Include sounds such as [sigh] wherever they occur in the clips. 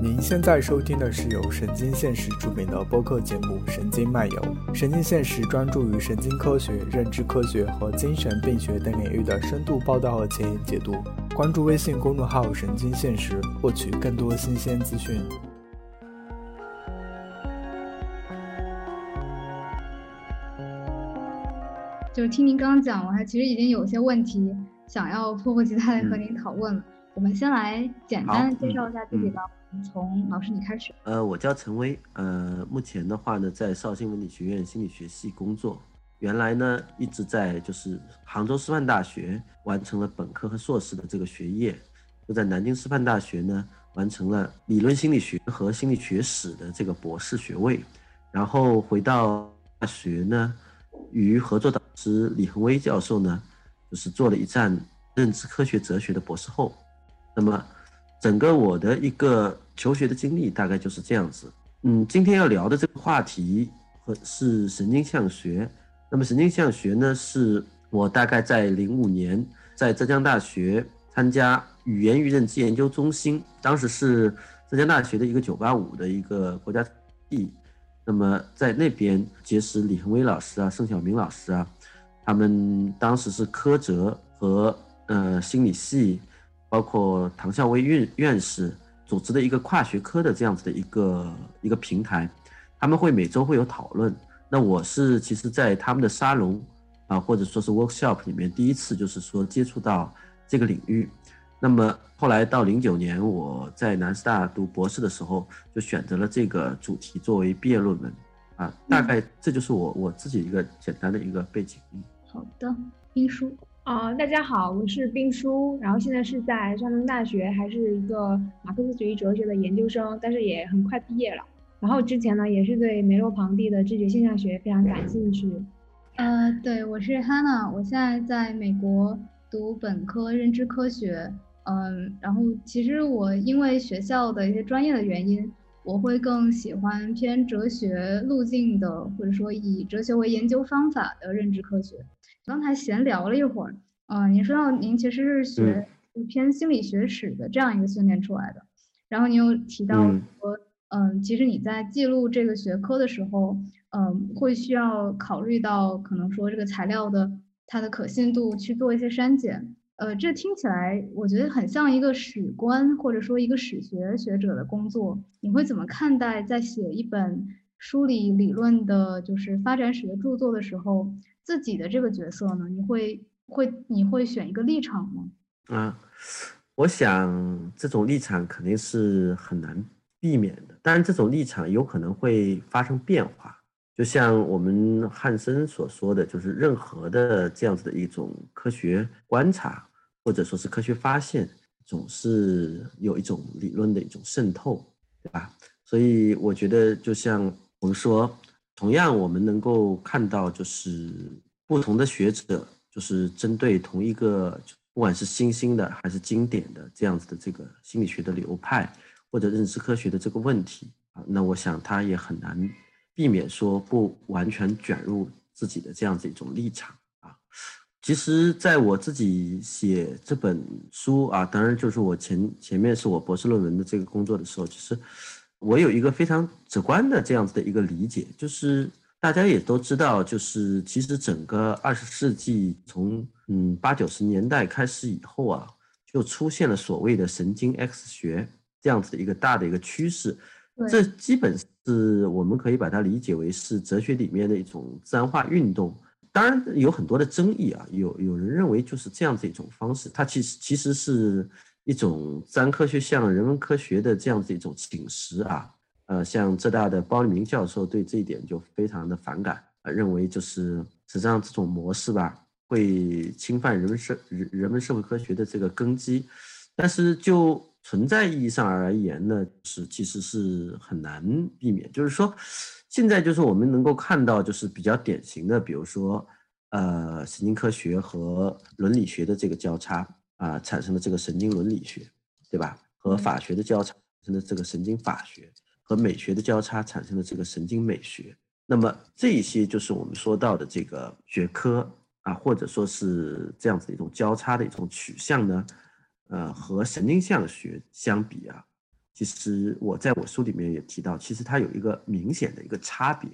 您现在收听的是由神经现实出品的播客节目《神经漫游》。神经现实专注于神经科学、认知科学和精神病学等领域的深度报道和前沿解读。关注微信公众号“神经现实”，获取更多新鲜资讯。就是听您刚刚讲，我还其实已经有些问题想要迫不及待的和您讨论了。我们先来简单介绍一下自己吧。从老师你开始。呃，我叫陈威，呃，目前的话呢，在绍兴文理学院心理学系工作。原来呢，一直在就是杭州师范大学完成了本科和硕士的这个学业，又在南京师范大学呢完成了理论心理学和心理学史的这个博士学位，然后回到大学呢，与合作导师李恒威教授呢，就是做了一站认知科学哲学的博士后。那么。整个我的一个求学的经历大概就是这样子。嗯，今天要聊的这个话题和是神经相学。那么神经相学呢，是我大概在零五年在浙江大学参加语言与认知研究中心，当时是浙江大学的一个九八五的一个国家地。那么在那边结识李恒威老师啊、盛晓明老师啊，他们当时是柯哲和呃心理系。包括唐孝威院院士组织的一个跨学科的这样子的一个一个平台，他们会每周会有讨论。那我是其实，在他们的沙龙啊，或者说是 workshop 里面，第一次就是说接触到这个领域。那么后来到零九年，我在南师大读博士的时候，就选择了这个主题作为毕业论文啊。大概这就是我我自己一个简单的一个背景。好的，兵书。啊，大家好，我是冰叔，然后现在是在山东大学，还是一个马克思主义哲学的研究生，但是也很快毕业了。然后之前呢，也是对梅洛庞蒂的知觉现象学非常感兴趣。呃，对，我是 Hanna，我现在在美国读本科认知科学。嗯，然后其实我因为学校的一些专业的原因，我会更喜欢偏哲学路径的，或者说以哲学为研究方法的认知科学。刚才闲聊了一会儿，嗯，您说到您其实是学偏心理学史的这样一个训练出来的，然后您又提到说，嗯，其实你在记录这个学科的时候，嗯，会需要考虑到可能说这个材料的它的可信度去做一些删减，呃，这听起来我觉得很像一个史观或者说一个史学学者的工作，你会怎么看待在写一本梳理理论的，就是发展史的著作的时候？自己的这个角色呢？你会会你会选一个立场吗？啊，我想这种立场肯定是很难避免的。当然，这种立场有可能会发生变化。就像我们汉森所说的，就是任何的这样子的一种科学观察，或者说是科学发现，总是有一种理论的一种渗透，对吧？所以我觉得，就像我们说。同样，我们能够看到，就是不同的学者，就是针对同一个，不管是新兴的还是经典的这样子的这个心理学的流派或者认知科学的这个问题啊，那我想他也很难避免说不完全卷入自己的这样子一种立场啊。其实，在我自己写这本书啊，当然就是我前前面是我博士论文的这个工作的时候，其实。我有一个非常直观的这样子的一个理解，就是大家也都知道，就是其实整个二十世纪从嗯八九十年代开始以后啊，就出现了所谓的神经 X 学这样子的一个大的一个趋势。这基本是我们可以把它理解为是哲学里面的一种自然化运动。当然有很多的争议啊，有有人认为就是这样子一种方式，它其实其实是。一种自然科学向人文科学的这样子一种侵蚀啊，呃，像浙大的包立明教授对这一点就非常的反感，呃，认为就是实际上这种模式吧，会侵犯人们社人人们社会科学的这个根基。但是就存在意义上而言呢，是其实是很难避免。就是说，现在就是我们能够看到，就是比较典型的，比如说，呃，神经科学和伦理学的这个交叉。啊，产生的这个神经伦理学，对吧？和法学的交叉产生的这个神经法学，和美学的交叉产生的这个神经美学。那么这些就是我们说到的这个学科啊，或者说是这样子的一种交叉的一种取向呢。呃，和神经相学相比啊，其实我在我书里面也提到，其实它有一个明显的一个差别。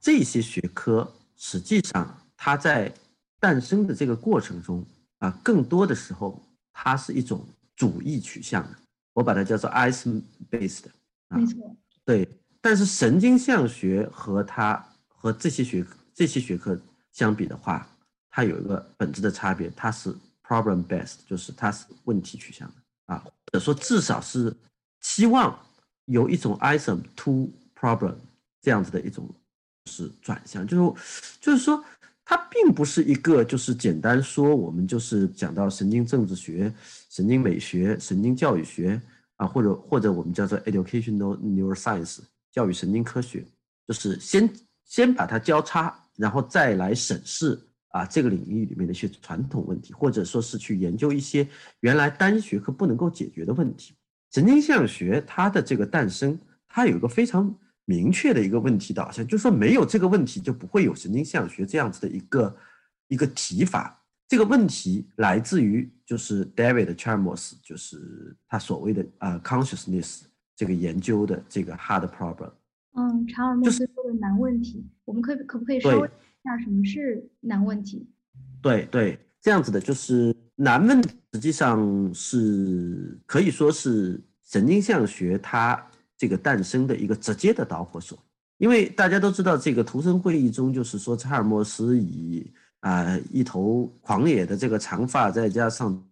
这些学科实际上它在诞生的这个过程中啊，更多的时候它是一种主义取向的，我把它叫做 Eisen based。没错。对，但是神经相学和它和这些学这些学科相比的话，它有一个本质的差别，它是 problem based，就是它是问题取向的啊，或者说至少是期望有一种 i s o m to problem 这样子的一种是转向，就是就是说它并不是一个就是简单说我们就是讲到神经政治学、神经美学、神经教育学。啊，或者或者我们叫做 educational neuroscience 教育神经科学，就是先先把它交叉，然后再来审视啊这个领域里面的一些传统问题，或者说是去研究一些原来单学科不能够解决的问题。神经现象学它的这个诞生，它有一个非常明确的一个问题导向，就是说没有这个问题就不会有神经相学这样子的一个一个提法。这个问题来自于就是 David Chalmers，就是他所谓的呃 consciousness 这个研究的这个 hard problem。嗯，查尔莫斯说的难问题，我们可以可不可以稍微一下什么是难问题？对对，这样子的就是难问题，实际上是可以说是神经相学它这个诞生的一个直接的导火索，因为大家都知道这个图森会议中就是说查尔莫斯以啊，一头狂野的这个长发，再加上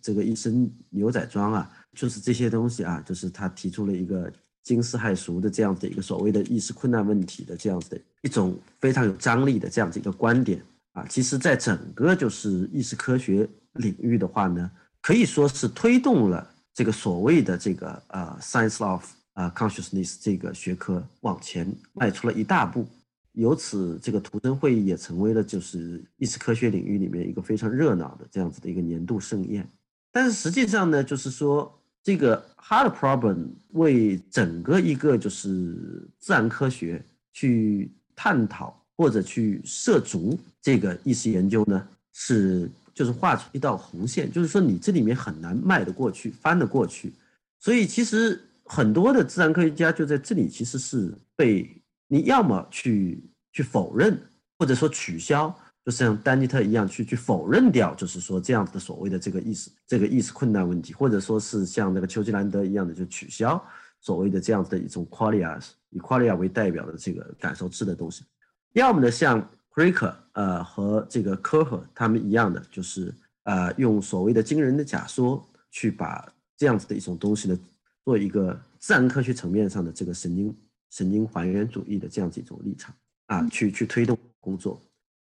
这个一身牛仔装啊，就是这些东西啊，就是他提出了一个惊世骇俗的这样的一个所谓的意识困难问题的这样子的一种非常有张力的这样子一个观点啊。其实，在整个就是意识科学领域的话呢，可以说是推动了这个所谓的这个呃 science of 啊 consciousness 这个学科往前迈出了一大步。由此，这个图森会议也成为了就是意识科学领域里面一个非常热闹的这样子的一个年度盛宴。但是实际上呢，就是说这个 hard problem 为整个一个就是自然科学去探讨或者去涉足这个意识研究呢，是就是画出一道红线，就是说你这里面很难迈得过去、翻得过去。所以其实很多的自然科学家就在这里其实是被。你要么去去否认，或者说取消，就像丹尼特一样去去否认掉，就是说这样子的所谓的这个意识这个意识困难问题，或者说是像那个丘吉兰德一样的就取消所谓的这样子的一种 qualia 以 qualia 为代表的这个感受质的东西，要么呢像 Craker 呃和这个科赫他们一样的，就是呃用所谓的惊人的假说去把这样子的一种东西呢做一个自然科学层面上的这个神经。神经还原主义的这样子一种立场啊，去去推动工作，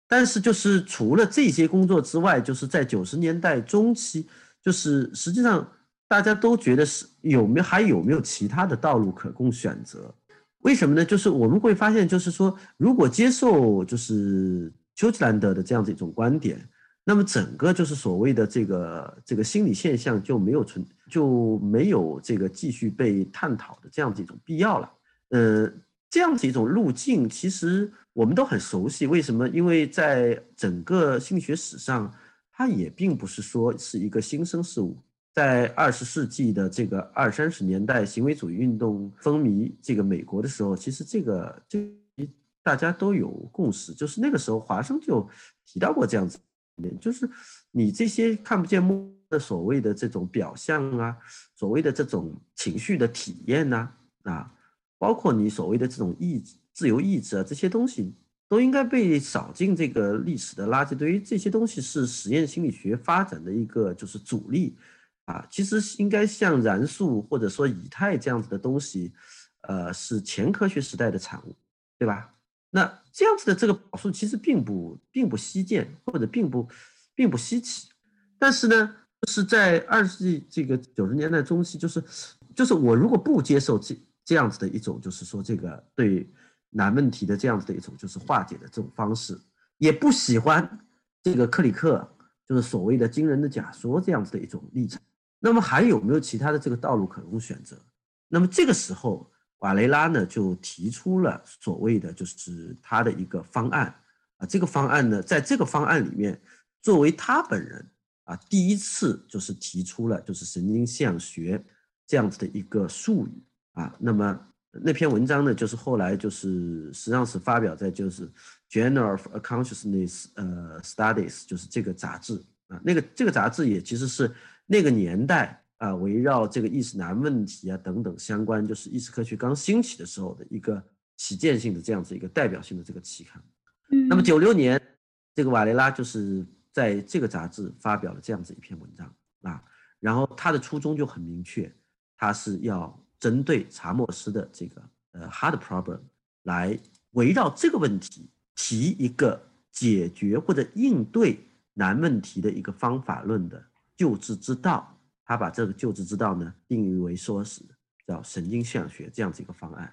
但是就是除了这些工作之外，就是在九十年代中期，就是实际上大家都觉得是有没有还有没有其他的道路可供选择？为什么呢？就是我们会发现，就是说如果接受就是丘吉兰德的这样子一种观点，那么整个就是所谓的这个这个心理现象就没有存就没有这个继续被探讨的这样子一种必要了。呃，这样子一种路径，其实我们都很熟悉。为什么？因为在整个心理学史上，它也并不是说是一个新生事物。在二十世纪的这个二三十年代，行为主义运动风靡这个美国的时候，其实这个这大家都有共识，就是那个时候华生就提到过这样子，就是你这些看不见摸的所谓的这种表象啊，所谓的这种情绪的体验呐，啊。包括你所谓的这种意志、自由意志啊，这些东西都应该被扫进这个历史的垃圾堆。这些东西是实验心理学发展的一个就是主力啊。其实应该像燃素或者说以太这样子的东西，呃，是前科学时代的产物，对吧？那这样子的这个表述其实并不并不稀见，或者并不并不稀奇。但是呢，是在二十世纪这个九十年代中期，就是就是我如果不接受这。这样子的一种，就是说这个对难问题的这样子的一种，就是化解的这种方式，也不喜欢这个克里克，就是所谓的惊人的假说这样子的一种立场。那么还有没有其他的这个道路可供选择？那么这个时候，瓦雷拉呢就提出了所谓的就是他的一个方案啊，这个方案呢，在这个方案里面，作为他本人啊第一次就是提出了就是神经相学。这样子的一个术语啊。那么那篇文章呢，就是后来就是实际上是发表在就是 Journal of Consciousness 呃 Studies，就是这个杂志啊。那个这个杂志也其实是那个年代啊，围绕这个意识难问题啊等等相关，就是意识科学刚兴起的时候的一个旗舰性的这样子一个代表性的这个期刊。嗯，那么九六年，这个瓦雷拉就是在这个杂志发表了这样子一篇文章啊，然后他的初衷就很明确，他是要针对查莫斯的这个呃 hard problem 来围绕这个问题提一个解决或者应对难问题的一个方法论的救治之道。他把这个救治之道呢定义为说是叫神经现象学这样子一个方案。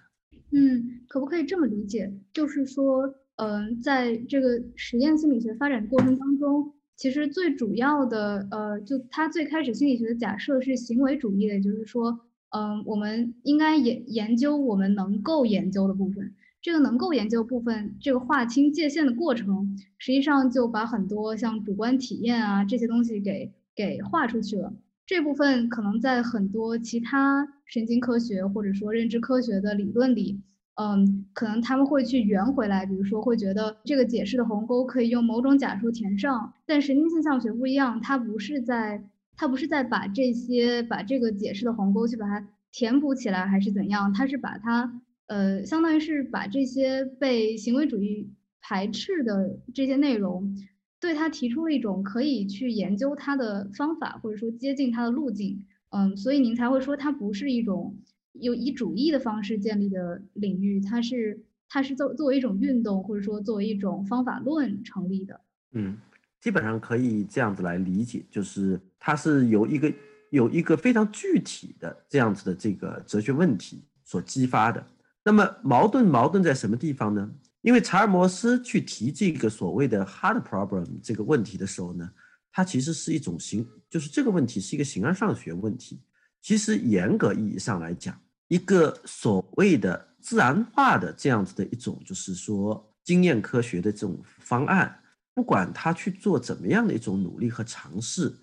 嗯，可不可以这么理解？就是说，嗯，在这个实验心理学发展过程当中，其实最主要的，呃，就他最开始心理学的假设是行为主义的，就是说，嗯，我们应该研研究我们能够研究的部分。这个能够研究部分，这个划清界限的过程，实际上就把很多像主观体验啊这些东西给给划出去了。这部分可能在很多其他神经科学或者说认知科学的理论里，嗯，可能他们会去圆回来，比如说会觉得这个解释的鸿沟可以用某种假说填上，但神经现象学不一样，它不是在它不是在把这些把这个解释的鸿沟去把它填补起来，还是怎样？它是把它呃，相当于是把这些被行为主义排斥的这些内容。对他提出了一种可以去研究它的方法，或者说接近它的路径，嗯，所以您才会说它不是一种有以主义的方式建立的领域，它是它是作作为一种运动，或者说作为一种方法论成立的。嗯，基本上可以这样子来理解，就是它是由一个有一个非常具体的这样子的这个哲学问题所激发的。那么矛盾矛盾在什么地方呢？因为查尔摩斯去提这个所谓的 hard problem 这个问题的时候呢，它其实是一种形，就是这个问题是一个形而上学问题。其实严格意义上来讲，一个所谓的自然化的这样子的一种，就是说经验科学的这种方案，不管他去做怎么样的一种努力和尝试，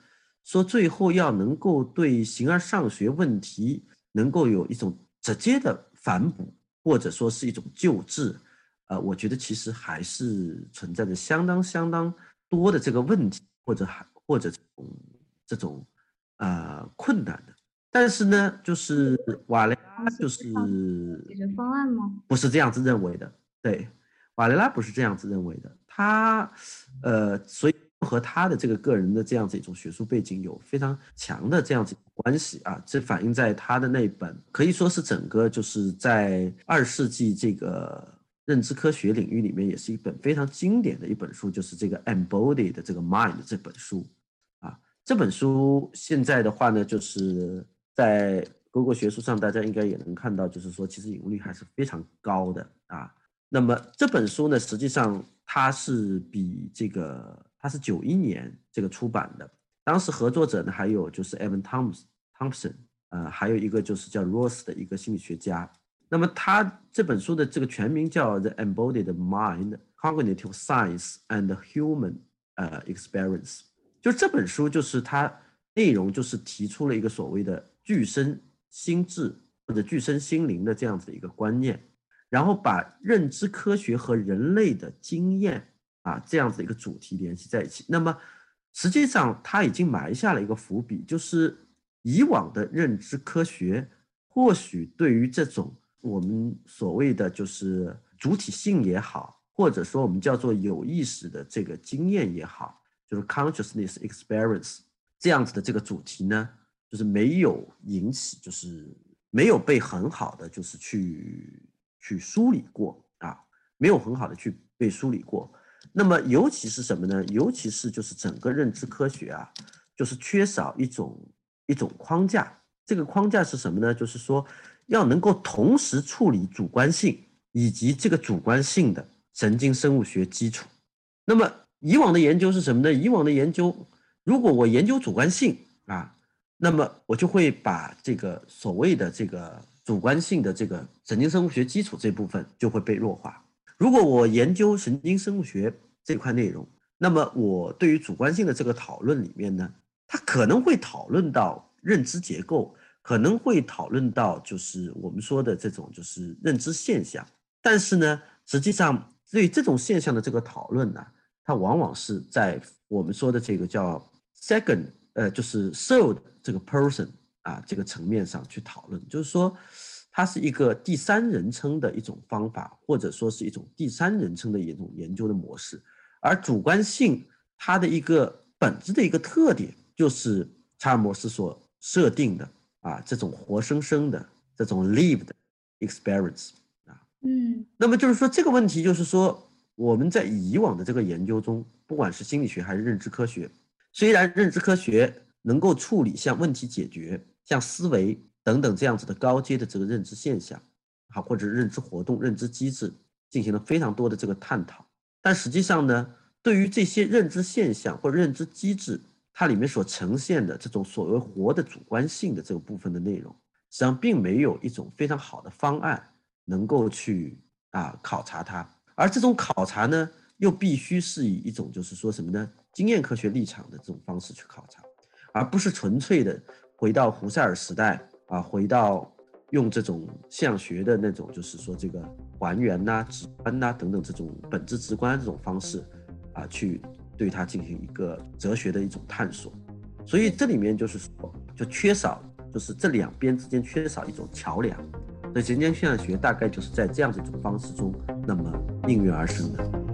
说最后要能够对形而上学问题能够有一种直接的反哺，或者说是一种救治。呃，我觉得其实还是存在着相当相当多的这个问题，或者还或者这种这种呃困难的。但是呢，就是瓦雷拉就是解决方案吗？不是这样子认为的。对，瓦雷拉不是这样子认为的。他呃，所以和他的这个个人的这样子一种学术背景有非常强的这样子关系啊。这反映在他的那本可以说是整个就是在二世纪这个。认知科学领域里面也是一本非常经典的一本书，就是这个《Embodied》这个 Mind 这本书啊。这本书现在的话呢，就是在各个学术上，大家应该也能看到，就是说其实引用率还是非常高的啊。那么这本书呢，实际上它是比这个它是九一年这个出版的，当时合作者呢还有就是 Evan Thompson Thompson，呃，还有一个就是叫 Ross 的一个心理学家。那么他这本书的这个全名叫《The Embodied Mind: Cognitive Science and Human 呃 Experience》，就这本书就是它内容就是提出了一个所谓的具身心智或者具身心灵的这样子一个观念，然后把认知科学和人类的经验啊这样子一个主题联系在一起。那么实际上他已经埋下了一个伏笔，就是以往的认知科学或许对于这种我们所谓的就是主体性也好，或者说我们叫做有意识的这个经验也好，就是 consciousness experience 这样子的这个主题呢，就是没有引起，就是没有被很好的就是去去梳理过啊，没有很好的去被梳理过。那么尤其是什么呢？尤其是就是整个认知科学啊，就是缺少一种一种框架。这个框架是什么呢？就是说。要能够同时处理主观性以及这个主观性的神经生物学基础。那么以往的研究是什么呢？以往的研究，如果我研究主观性啊，那么我就会把这个所谓的这个主观性的这个神经生物学基础这部分就会被弱化。如果我研究神经生物学这块内容，那么我对于主观性的这个讨论里面呢，它可能会讨论到认知结构。可能会讨论到就是我们说的这种就是认知现象，但是呢，实际上对这种现象的这个讨论呢，它往往是在我们说的这个叫 second，呃，就是 third 这个 person 啊这个层面上去讨论，就是说它是一个第三人称的一种方法，或者说是一种第三人称的一种研究的模式，而主观性它的一个本质的一个特点就是查尔摩斯所设定的。啊，这种活生生的这种 lived experience 啊，嗯，那么就是说这个问题，就是说我们在以往的这个研究中，不管是心理学还是认知科学，虽然认知科学能够处理像问题解决、像思维等等这样子的高阶的这个认知现象，啊，或者认知活动、认知机制进行了非常多的这个探讨，但实际上呢，对于这些认知现象或认知机制，它里面所呈现的这种所谓活的主观性的这个部分的内容，实际上并没有一种非常好的方案能够去啊考察它，而这种考察呢，又必须是以一种就是说什么呢，经验科学立场的这种方式去考察，而不是纯粹的回到胡塞尔时代啊，回到用这种现象学的那种就是说这个还原呐、直观呐等等这种本质直观这种方式啊去。对它进行一个哲学的一种探索，所以这里面就是说，就缺少，就是这两边之间缺少一种桥梁。那人间现象学大概就是在这样的一种方式中，那么应运而生的。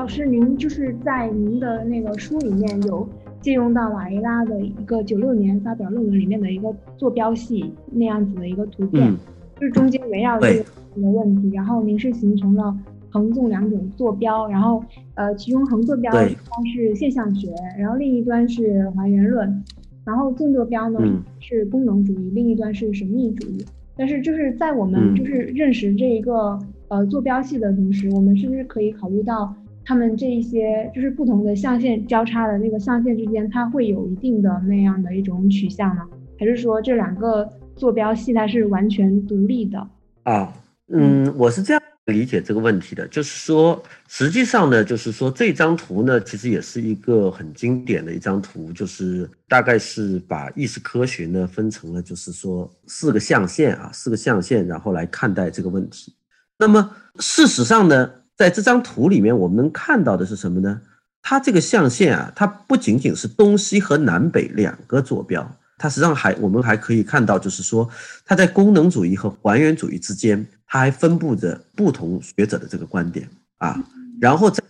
老师，您就是在您的那个书里面有借用到瓦雷拉的一个九六年发表论文里面的一个坐标系那样子的一个图片，就是中间围绕这个。问题，然后您是形成了横纵两种坐标，然后呃，其中横坐标一端是现象学，然后另一端是还原论，然后纵坐标呢是功能主义，另一端是神秘主义。但是就是在我们就是认识这一个呃坐标系的同时，我们是不是可以考虑到他们这一些就是不同的象限交叉的那个象限之间，它会有一定的那样的一种取向呢？还是说这两个坐标系它是完全独立的啊？嗯，我是这样理解这个问题的，就是说，实际上呢，就是说这张图呢，其实也是一个很经典的一张图，就是大概是把意识科学呢分成了，就是说四个象限啊，四个象限，然后来看待这个问题。那么事实上呢，在这张图里面，我们能看到的是什么呢？它这个象限啊，它不仅仅是东西和南北两个坐标，它实际上还我们还可以看到，就是说它在功能主义和还原主义之间。它还分布着不同学者的这个观点啊，然后在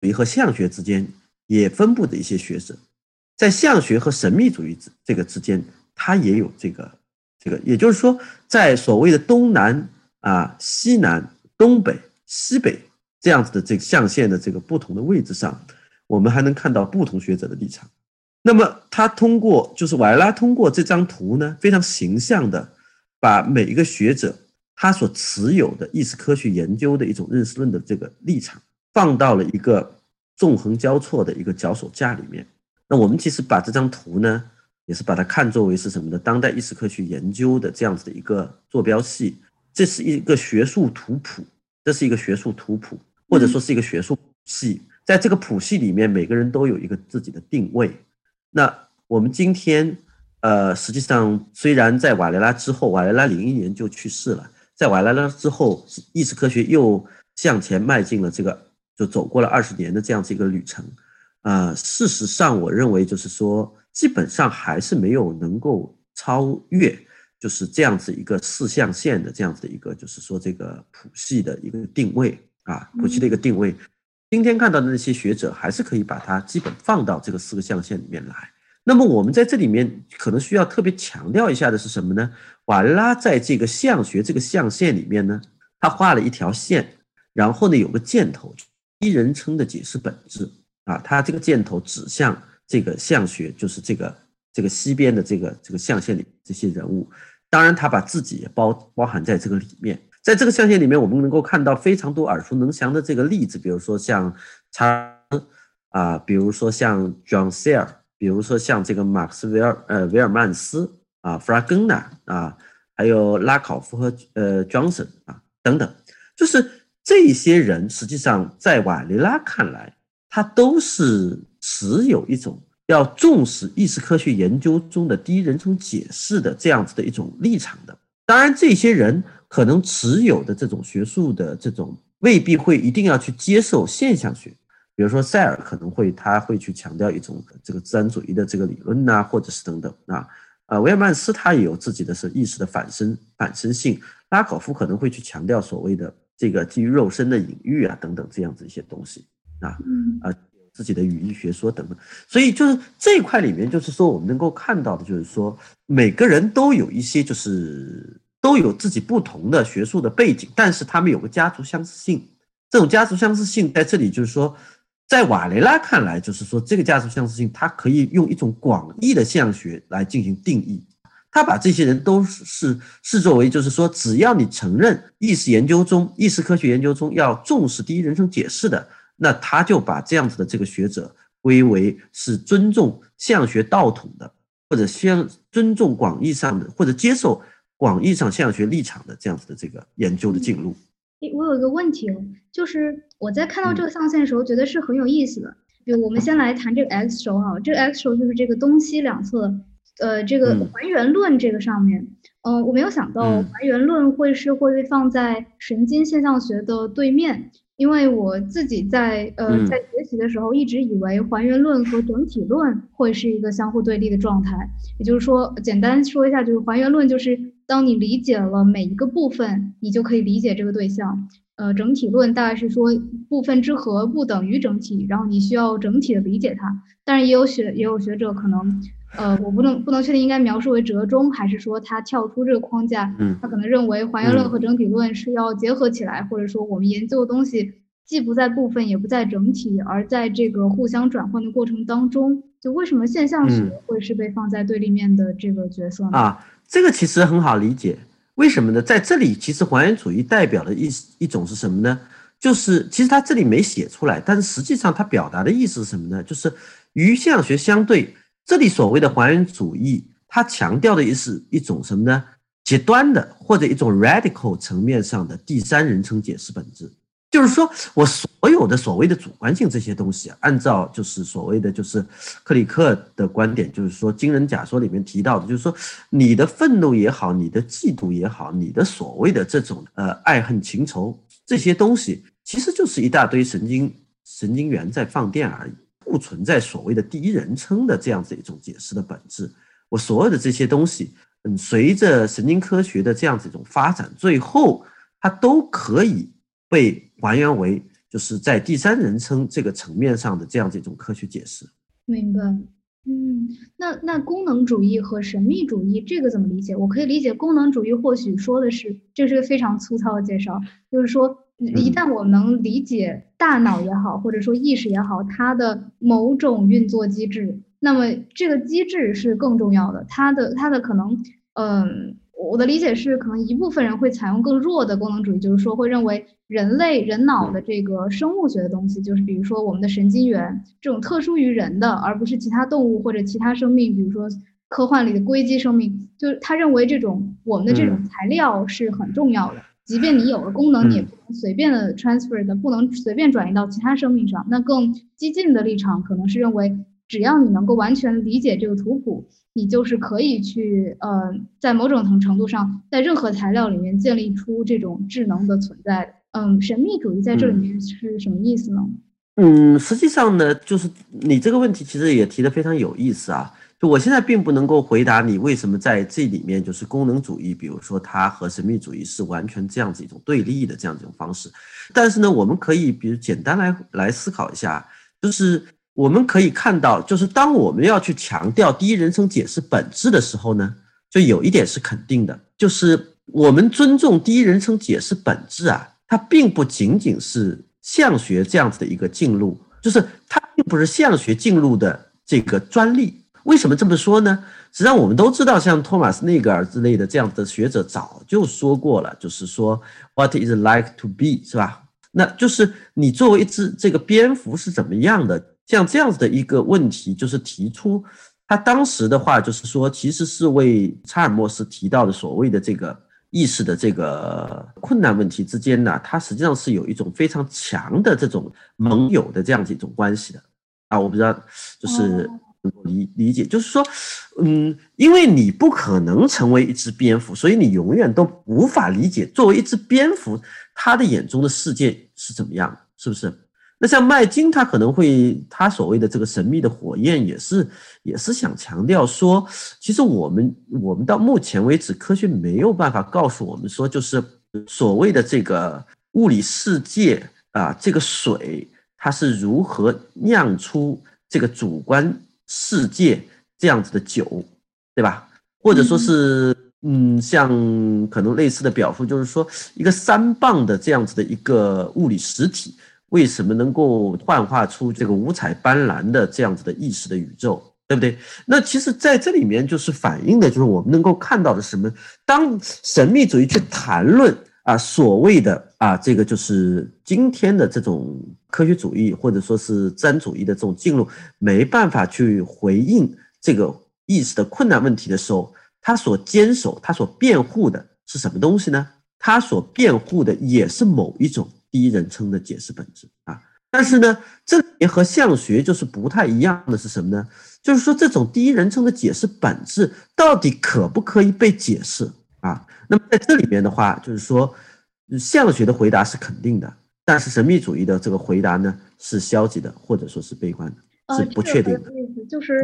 主义和象学之间也分布着一些学者，在象学和神秘主义之这个之间，它也有这个这个，也就是说，在所谓的东南啊、西南、东北、西北这样子的这个象限的这个不同的位置上，我们还能看到不同学者的立场。那么，他通过就是瓦拉通过这张图呢，非常形象的把每一个学者。他所持有的意识科学研究的一种认识论的这个立场，放到了一个纵横交错的一个脚手架里面。那我们其实把这张图呢，也是把它看作为是什么呢？当代意识科学研究的这样子的一个坐标系，这是一个学术图谱，这是一个学术图谱，或者说是一个学术系。在这个谱系里面，每个人都有一个自己的定位。那我们今天，呃，实际上虽然在瓦雷拉之后，瓦雷拉零一年就去世了。在瓦雷拉之后，意识科学又向前迈进了这个，就走过了二十年的这样子一个旅程。啊，事实上，我认为就是说，基本上还是没有能够超越，就是这样子一个四象限的这样子的一个，就是说这个谱系的一个定位啊，谱系的一个定位。今天看到的那些学者，还是可以把它基本放到这个四个象限里面来。那么我们在这里面可能需要特别强调一下的是什么呢？瓦拉在这个象学这个象限里面呢，他画了一条线，然后呢有个箭头，一人称的解释本质啊，他这个箭头指向这个象学，就是这个这个西边的这个这个象限里这些人物，当然他把自己也包包含在这个里面，在这个象限里面，我们能够看到非常多耳熟能详的这个例子，比如说像查啊，比如说像 John Searle。比如说像这个马克思维尔呃维尔曼斯啊弗拉根纳啊，还有拉考夫和呃 Johnson 啊等等，就是这些人实际上在瓦雷拉看来，他都是持有一种要重视意识科学研究中的第一人称解释的这样子的一种立场的。当然，这些人可能持有的这种学术的这种未必会一定要去接受现象学。比如说，塞尔可能会他会去强调一种这个自然主义的这个理论呐，或者是等等啊。呃，维尔曼斯他也有自己的是意识的反身反身性。拉考夫可能会去强调所谓的这个基于肉身的隐喻啊等等这样子一些东西啊啊自己的语义学说等等。所以就是这一块里面，就是说我们能够看到的，就是说每个人都有一些就是都有自己不同的学术的背景，但是他们有个家族相似性。这种家族相似性在这里就是说。在瓦雷拉看来，就是说这个家族相似性，它可以用一种广义的现象学来进行定义。他把这些人都是视作为，就是说，只要你承认意识研究中、意识科学研究中要重视第一人称解释的，那他就把这样子的这个学者归为是尊重现象学道统的，或者先尊重广义上的，或者接受广义上现象学立场的这样子的这个研究的进入。我有一个问题哦，就是我在看到这个象限的时候，觉得是很有意思的。比如我们先来谈这个 x 轴哈，这个 x 轴就是这个东西两侧，呃，这个还原论这个上面，嗯，我没有想到还原论会是会被放在神经现象学的对面。因为我自己在呃在学习的时候，一直以为还原论和整体论会是一个相互对立的状态。也就是说，简单说一下，就是还原论就是当你理解了每一个部分，你就可以理解这个对象。呃，整体论大概是说部分之和不等于整体，然后你需要整体的理解它。但是也有学也有学者可能。呃，我不能不能确定应该描述为折中，还是说他跳出这个框架？嗯，他可能认为还原论和整体论是要结合起来，或者说我们研究的东西既不在部分，也不在整体，而在这个互相转换的过程当中，就为什么现象学会是被放在对立面的这个角色呢？啊，这个其实很好理解，为什么呢？在这里，其实还原主义代表的意一种是什么呢？就是其实他这里没写出来，但是实际上他表达的意思是什么呢？就是与现象学相对。这里所谓的还原主义，它强调的也是一种什么呢？极端的或者一种 radical 层面上的第三人称解释本质，就是说我所有的所谓的主观性这些东西，按照就是所谓的就是克里克的观点，就是说惊人假说里面提到的，就是说你的愤怒也好，你的嫉妒也好，你的所谓的这种呃爱恨情仇这些东西，其实就是一大堆神经神经元在放电而已。不存在所谓的第一人称的这样子一种解释的本质。我所有的这些东西，嗯，随着神经科学的这样子一种发展，最后它都可以被还原为就是在第三人称这个层面上的这样的一种科学解释。明白。嗯，那那功能主义和神秘主义这个怎么理解？我可以理解功能主义或许说的是，这是个非常粗糙的介绍，就是说。一旦我能理解大脑也好，或者说意识也好，它的某种运作机制，那么这个机制是更重要的。它的它的可能，嗯，我的理解是，可能一部分人会采用更弱的功能主义，就是说会认为人类人脑的这个生物学的东西，就是比如说我们的神经元这种特殊于人的，而不是其他动物或者其他生命，比如说科幻里的硅基生命，就是他认为这种我们的这种材料是很重要的。即便你有了功能，你也不能随便的 transfer 的，不能随便转移到其他生命上。那更激进的立场可能是认为，只要你能够完全理解这个图谱，你就是可以去呃，在某种程程度上，在任何材料里面建立出这种智能的存在的。嗯，神秘主义在这里面是什么意思呢？嗯，实际上呢，就是你这个问题其实也提的非常有意思啊。就我现在并不能够回答你为什么在这里面就是功能主义，比如说它和神秘主义是完全这样子一种对立的这样一种方式。但是呢，我们可以比如简单来来思考一下，就是我们可以看到，就是当我们要去强调第一人称解释本质的时候呢，就有一点是肯定的，就是我们尊重第一人称解释本质啊，它并不仅仅是象学这样子的一个进入，就是它并不是象学进入的这个专利。为什么这么说呢？实际上，我们都知道，像托马斯内格尔之类的这样的学者早就说过了，就是说，What is like to be，是吧？那就是你作为一只这个蝙蝠是怎么样的？像这样子的一个问题，就是提出他当时的话，就是说，其实是为查尔莫斯提到的所谓的这个意识的这个困难问题之间呢，它实际上是有一种非常强的这种盟友的这样子一种关系的。啊，我不知道，就是能够理理解，就是说，嗯，因为你不可能成为一只蝙蝠，所以你永远都无法理解作为一只蝙蝠，他的眼中的世界是怎么样的，是不是？那像麦金，他可能会他所谓的这个神秘的火焰，也是也是想强调说，其实我们我们到目前为止，科学没有办法告诉我们说，就是所谓的这个物理世界啊，这个水。它是如何酿出这个主观世界这样子的酒，对吧？或者说是，嗯，像可能类似的表述，就是说，一个三磅的这样子的一个物理实体，为什么能够幻化出这个五彩斑斓的这样子的意识的宇宙，对不对？那其实在这里面就是反映的，就是我们能够看到的什么？当神秘主义去谈论。啊，所谓的啊，这个就是今天的这种科学主义或者说是自然主义的这种进入，没办法去回应这个意识的困难问题的时候，他所坚守、他所辩护的是什么东西呢？他所辩护的也是某一种第一人称的解释本质啊。但是呢，这也和相学就是不太一样的是什么呢？就是说这种第一人称的解释本质到底可不可以被解释啊？那么在这里面的话，就是说，相学的回答是肯定的，但是神秘主义的这个回答呢是消极的，或者说是悲观的，是不确定的。意思就是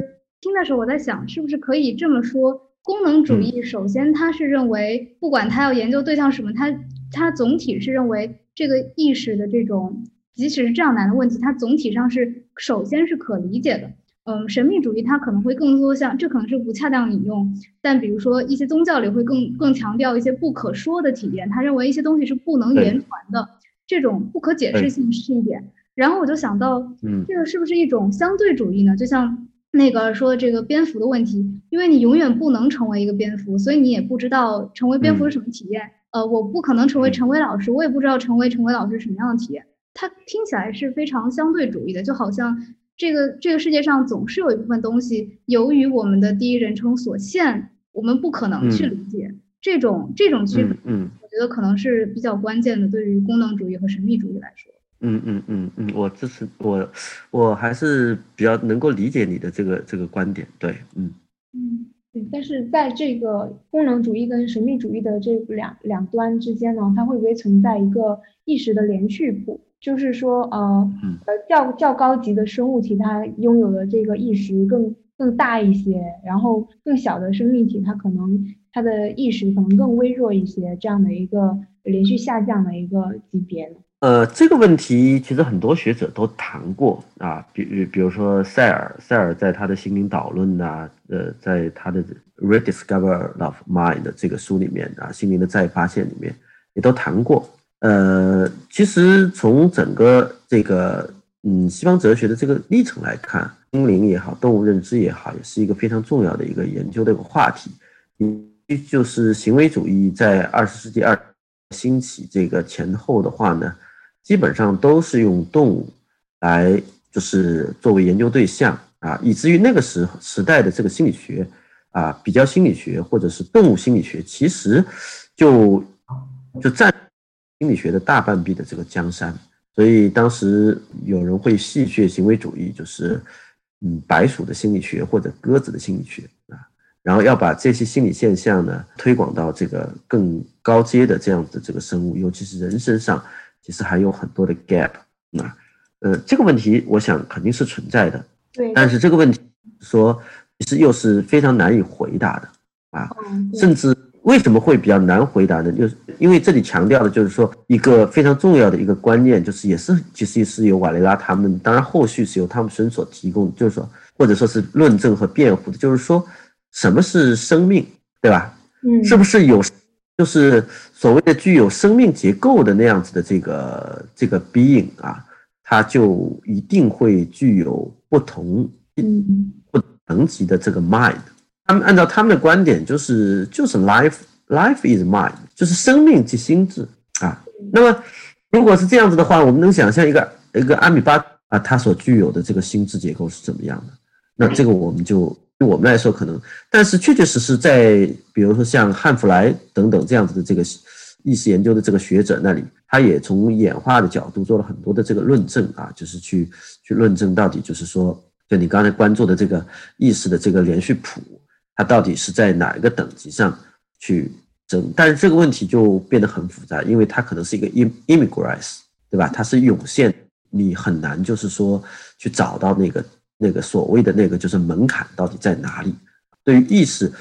听的时候我在想，是不是可以这么说？功能主义首先他是认为，不管他要研究对象什么，他他总体是认为这个意识的这种，即使是这样难的问题，它总体上是首先是可理解的。嗯，神秘主义它可能会更多像，这可能是不恰当引用，但比如说一些宗教里会更更强调一些不可说的体验，他认为一些东西是不能言传的，这种不可解释性是一点。然后我就想到，嗯，这个是不是一种相对主义呢？就像那个说这个蝙蝠的问题，因为你永远不能成为一个蝙蝠，所以你也不知道成为蝙蝠是什么体验。呃，我不可能成为陈伟老师，我也不知道成为陈伟老师什么样的体验。它听起来是非常相对主义的，就好像。这个这个世界上总是有一部分东西，由于我们的第一人称所限，我们不可能去理解这种这种区别。嗯，我觉得可能是比较关键的，对于功能主义和神秘主义来说。嗯嗯嗯嗯，我支持我，我还是比较能够理解你的这个这个观点。对，嗯嗯对，但是在这个功能主义跟神秘主义的这两两端之间呢，它会不会存在一个意识的连续谱？就是说，呃，呃，较较高级的生物体，它拥有的这个意识更更大一些，然后更小的生命体，它可能它的意识可能更微弱一些，这样的一个连续下降的一个级别呢？呃，这个问题其实很多学者都谈过啊，比比如说塞尔，塞尔在他的心灵导论呐，呃，在他的 Rediscover of Mind 这个书里面啊，心灵的再发现里面也都谈过。呃，其实从整个这个嗯西方哲学的这个历程来看，心灵也好，动物认知也好，也是一个非常重要的一个研究的一个话题。嗯，就是行为主义在二十世纪二兴起这个前后的话呢，基本上都是用动物来就是作为研究对象啊，以至于那个时时代的这个心理学啊，比较心理学或者是动物心理学，其实就就占。心理学的大半壁的这个江山，所以当时有人会戏谑行为主义，就是嗯白鼠的心理学或者鸽子的心理学啊，然后要把这些心理现象呢推广到这个更高阶的这样的这个生物，尤其是人身上，其实还有很多的 gap 啊，呃，这个问题我想肯定是存在的，对，但是这个问题说其实又是非常难以回答的啊，甚至。为什么会比较难回答呢？就是因为这里强调的就是说一个非常重要的一个观念，就是也是其实也是由瓦雷拉他们，当然后续是由汤姆森所提供，就是说或者说是论证和辩护的，就是说什么是生命，对吧？嗯，是不是有就是所谓的具有生命结构的那样子的这个这个 being 啊，它就一定会具有不同嗯不等级的这个 mind。他们按照他们的观点，就是就是 life life is mind，就是生命即心智啊。那么如果是这样子的话，我们能想象一个一个阿米巴啊，它所具有的这个心智结构是怎么样的？那这个我们就对我们来说可能，但是确确实实在比如说像汉弗莱等等这样子的这个意识研究的这个学者那里，他也从演化的角度做了很多的这个论证啊，就是去去论证到底就是说，就你刚才关注的这个意识的这个连续谱，它到底是在哪一个等级上去争？但是这个问题就变得很复杂，因为它可能是一个 im immigrants，对吧？它是涌现，你很难就是说去找到那个那个所谓的那个就是门槛到底在哪里？对于意识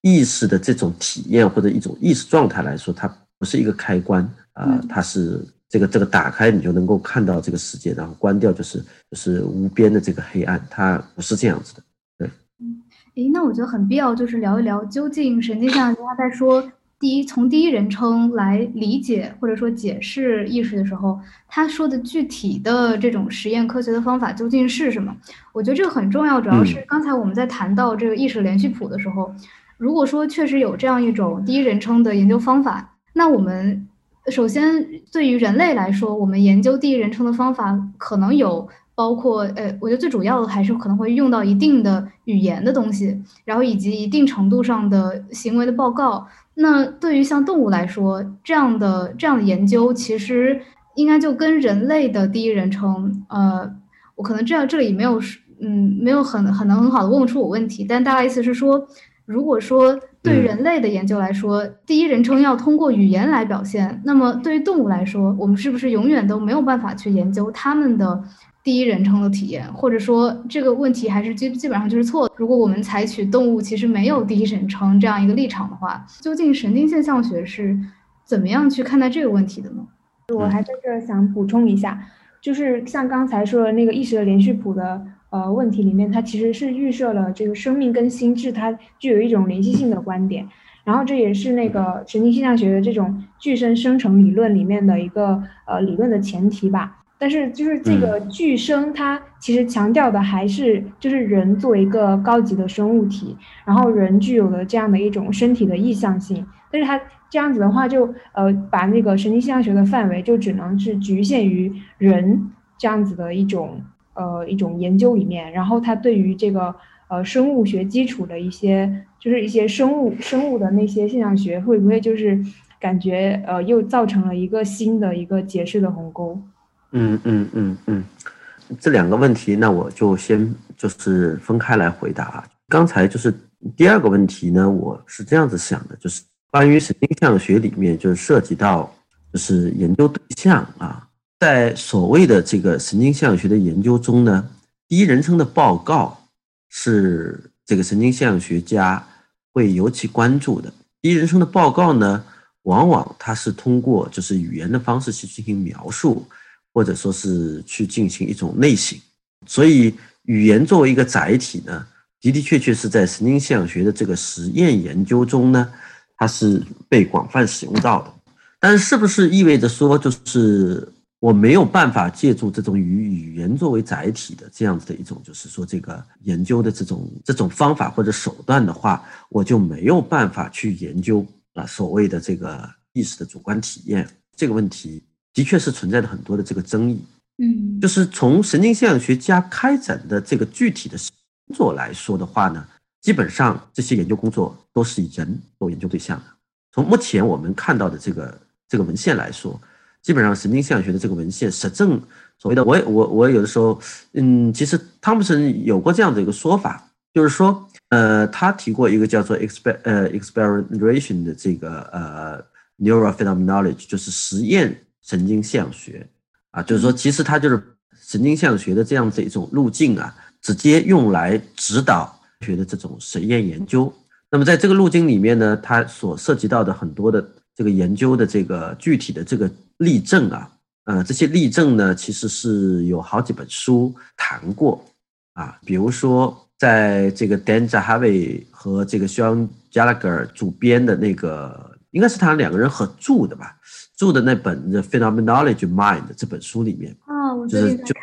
意识的这种体验或者一种意识状态来说，它不是一个开关。啊，它是这个这个打开你就能够看到这个世界，然后关掉就是就是无边的这个黑暗，它不是这样子的。对，嗯，诶，那我觉得很必要，就是聊一聊究竟神经上他在说第一从第一人称来理解或者说解释意识的时候，他说的具体的这种实验科学的方法究竟是什么？我觉得这个很重要，主要是刚才我们在谈到这个意识连续谱的时候，如果说确实有这样一种第一人称的研究方法，那我们。首先，对于人类来说，我们研究第一人称的方法可能有包括，呃，我觉得最主要的还是可能会用到一定的语言的东西，然后以及一定程度上的行为的报告。那对于像动物来说，这样的这样的研究其实应该就跟人类的第一人称，呃，我可能这样这里没有，嗯，没有很很能很好的问出我问题，但大概意思是说，如果说。对人类的研究来说，第一人称要通过语言来表现。那么对于动物来说，我们是不是永远都没有办法去研究他们的第一人称的体验？或者说这个问题还是基基本上就是错的？如果我们采取动物其实没有第一人称这样一个立场的话，究竟神经现象学是怎么样去看待这个问题的呢？我还在这想补充一下，就是像刚才说的那个意识的连续谱的。呃，问题里面它其实是预设了这个生命跟心智它具有一种联系性的观点，然后这也是那个神经现象学的这种具身生成理论里面的一个呃理论的前提吧。但是就是这个具生，它其实强调的还是就是人作为一个高级的生物体，然后人具有了这样的一种身体的意向性。但是它这样子的话，就呃把那个神经现象学的范围就只能是局限于人这样子的一种。呃，一种研究里面，然后它对于这个呃生物学基础的一些，就是一些生物生物的那些现象学，会不会就是感觉呃又造成了一个新的一个解释的鸿沟？嗯嗯嗯嗯，这两个问题，那我就先就是分开来回答。刚才就是第二个问题呢，我是这样子想的，就是关于神经象学里面，就是涉及到就是研究对象啊。在所谓的这个神经现象学的研究中呢，第一人称的报告是这个神经现象学家会尤其关注的。第一人称的报告呢，往往它是通过就是语言的方式去进行描述，或者说是去进行一种类型。所以，语言作为一个载体呢，的的确确是在神经现象学的这个实验研究中呢，它是被广泛使用到的。但是，是不是意味着说就是？我没有办法借助这种以语言作为载体的这样子的一种，就是说这个研究的这种这种方法或者手段的话，我就没有办法去研究啊所谓的这个意识的主观体验这个问题，的确是存在着很多的这个争议。嗯，就是从神经现象学家开展的这个具体的工作来说的话呢，基本上这些研究工作都是以人做研究对象的。从目前我们看到的这个这个文献来说。基本上，神经现象学的这个文献实证所谓的，我我我有的时候，嗯，其实汤普森有过这样的一个说法，就是说，呃，他提过一个叫做 exper 呃 experimentation 的这个呃 neural phenomenology，就是实验神经现象学啊，就是说，其实它就是神经现象学的这样子一种路径啊，直接用来指导学的这种实验研究。那么在这个路径里面呢，它所涉及到的很多的这个研究的这个具体的这个。例证啊，呃，这些例证呢，其实是有好几本书谈过啊。比如说，在这个 Dan Zahavi 和这个 Sean Jalager 主编的那个，应该是他两个人合著的吧？著的那本《The Phenomenology Mind》这本书里面啊，我最近在看。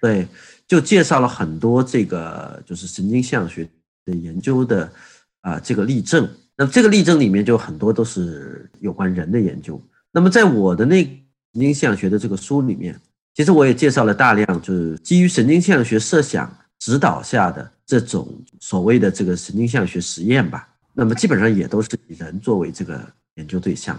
对，就介绍了很多这个就是神经现象学的研究的啊这个例证。那么这个例证里面就很多都是有关人的研究。那么，在我的那神经现象学的这个书里面，其实我也介绍了大量，就是基于神经现象学设想指导下的这种所谓的这个神经现象学实验吧。那么，基本上也都是以人作为这个研究对象。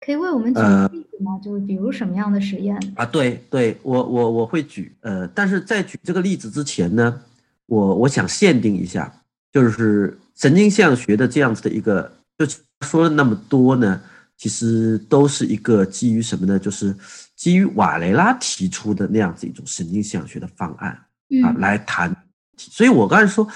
可以为我们举个例子吗？就是比如什么样的实验啊？对对，我我我会举，呃，但是在举这个例子之前呢，我我想限定一下，就是神经现象学的这样子的一个，就说了那么多呢，其实都是一个基于什么呢？就是基于瓦雷拉提出的那样子一种神经现象学的方案啊来谈。所以我刚才说，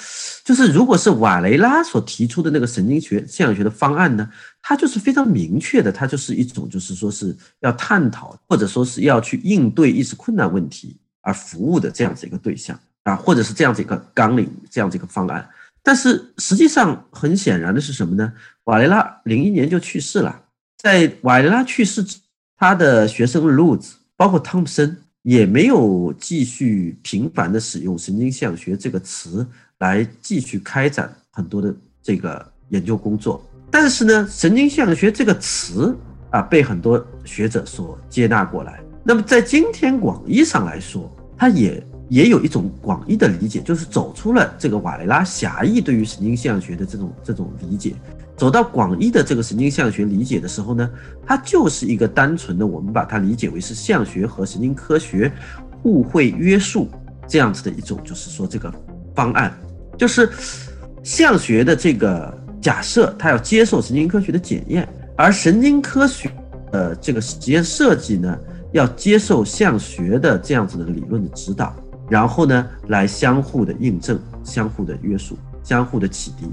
就是如果是瓦雷拉所提出的那个神经学现象学的方案呢，它就是非常明确的，它就是一种就是说是要探讨或者说是要去应对意识困难问题而服务的这样子一个对象啊，或者是这样子一个纲领这样子一个方案。但是实际上很显然的是什么呢？瓦雷拉零一年就去世了，在瓦雷拉去世之，他的学生路兹包括汤普森。也没有继续频繁的使用神经现象学这个词来继续开展很多的这个研究工作，但是呢，神经现象学这个词啊被很多学者所接纳过来。那么在今天广义上来说，它也也有一种广义的理解，就是走出了这个瓦雷拉狭义对于神经现象学的这种这种理解。走到广义的这个神经现象学理解的时候呢，它就是一个单纯的，我们把它理解为是相学和神经科学互惠约束这样子的一种，就是说这个方案，就是现象学的这个假设，它要接受神经科学的检验，而神经科学呃这个实验设计呢，要接受相学的这样子的理论的指导，然后呢来相互的印证、相互的约束、相互的启迪，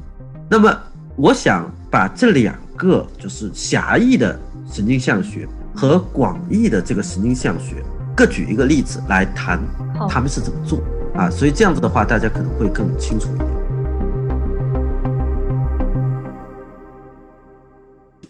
那么。我想把这两个就是狭义的神经象学和广义的这个神经象学各举一个例子来谈，他们是怎么做啊？所以这样子的话，大家可能会更清楚一点。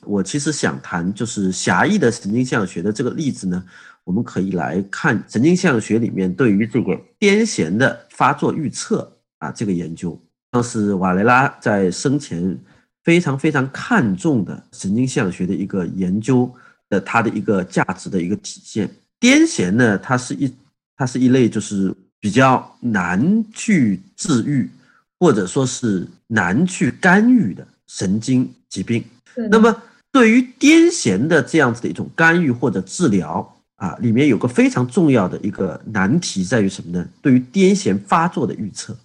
我其实想谈就是狭义的神经象学的这个例子呢，我们可以来看神经象学里面对于这个癫痫的发作预测啊这个研究，当时瓦雷拉在生前。非常非常看重的神经现象学的一个研究的它的一个价值的一个体现。癫痫呢，它是一它是一类就是比较难去治愈或者说是难去干预的神经疾病。那么对于癫痫的这样子的一种干预或者治疗啊，里面有个非常重要的一个难题在于什么呢？对于癫痫发作的预测，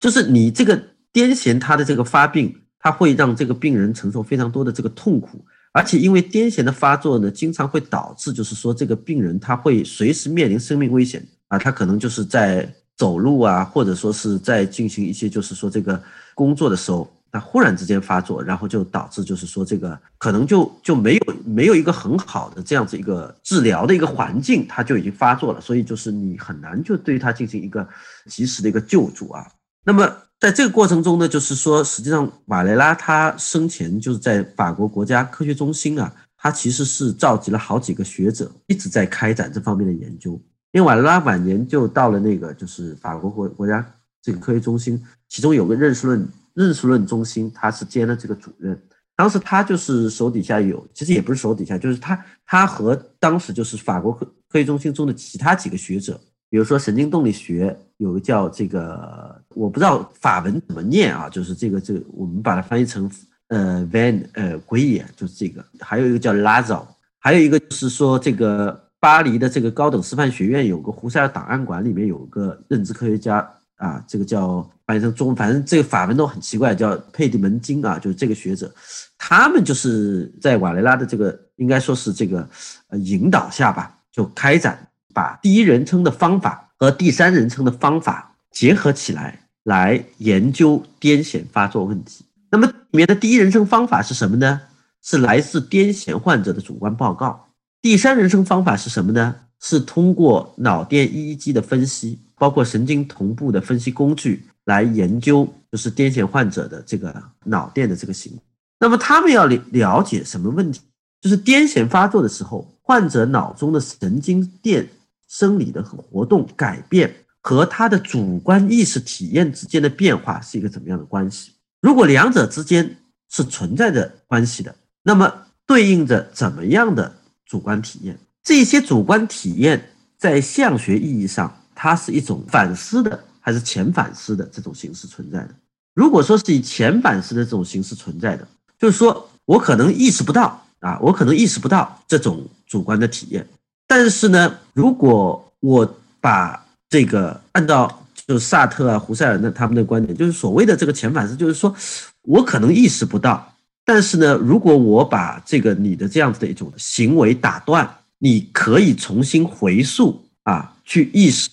就是你这个癫痫它的这个发病。它会让这个病人承受非常多的这个痛苦，而且因为癫痫的发作呢，经常会导致就是说这个病人他会随时面临生命危险啊，他可能就是在走路啊，或者说是在进行一些就是说这个工作的时候，他忽然之间发作，然后就导致就是说这个可能就就没有没有一个很好的这样子一个治疗的一个环境，他就已经发作了，所以就是你很难就对他进行一个及时的一个救助啊，那么。在这个过程中呢，就是说，实际上瓦雷拉他生前就是在法国国家科学中心啊，他其实是召集了好几个学者一直在开展这方面的研究。因为瓦雷拉晚年就到了那个就是法国国国家这个科学中心，其中有个认识论认识论中心，他是兼了这个主任。当时他就是手底下有，其实也不是手底下，就是他他和当时就是法国科科学中心中的其他几个学者。比如说神经动力学有个叫这个，我不知道法文怎么念啊，就是这个这个，我们把它翻译成呃 Van 呃鬼野，就是这个。还有一个叫 Lazo，还有一个就是说这个巴黎的这个高等师范学院有个胡塞尔档案馆里面有个认知科学家啊，这个叫翻译成中，反正这个法文都很奇怪，叫佩蒂门金啊，就是这个学者，他们就是在瓦雷拉的这个应该说是这个呃引导下吧，就开展。把第一人称的方法和第三人称的方法结合起来，来研究癫痫发作问题。那么里面的第一人称方法是什么呢？是来自癫痫患者的主观报告。第三人称方法是什么呢？是通过脑电 EEG 的分析，包括神经同步的分析工具来研究，就是癫痫患者的这个脑电的这个行为。那么他们要了了解什么问题？就是癫痫发作的时候，患者脑中的神经电。生理的活动改变和他的主观意识体验之间的变化是一个怎么样的关系？如果两者之间是存在着关系的，那么对应着怎么样的主观体验？这些主观体验在象学意义上，它是一种反思的还是前反思的这种形式存在的？如果说是以前反思的这种形式存在的，就是说我可能意识不到啊，我可能意识不到这种主观的体验。但是呢，如果我把这个按照就是萨特啊、胡塞尔那他们的观点，就是所谓的这个前反思，就是说我可能意识不到，但是呢，如果我把这个你的这样子的一种行为打断，你可以重新回溯啊，去意识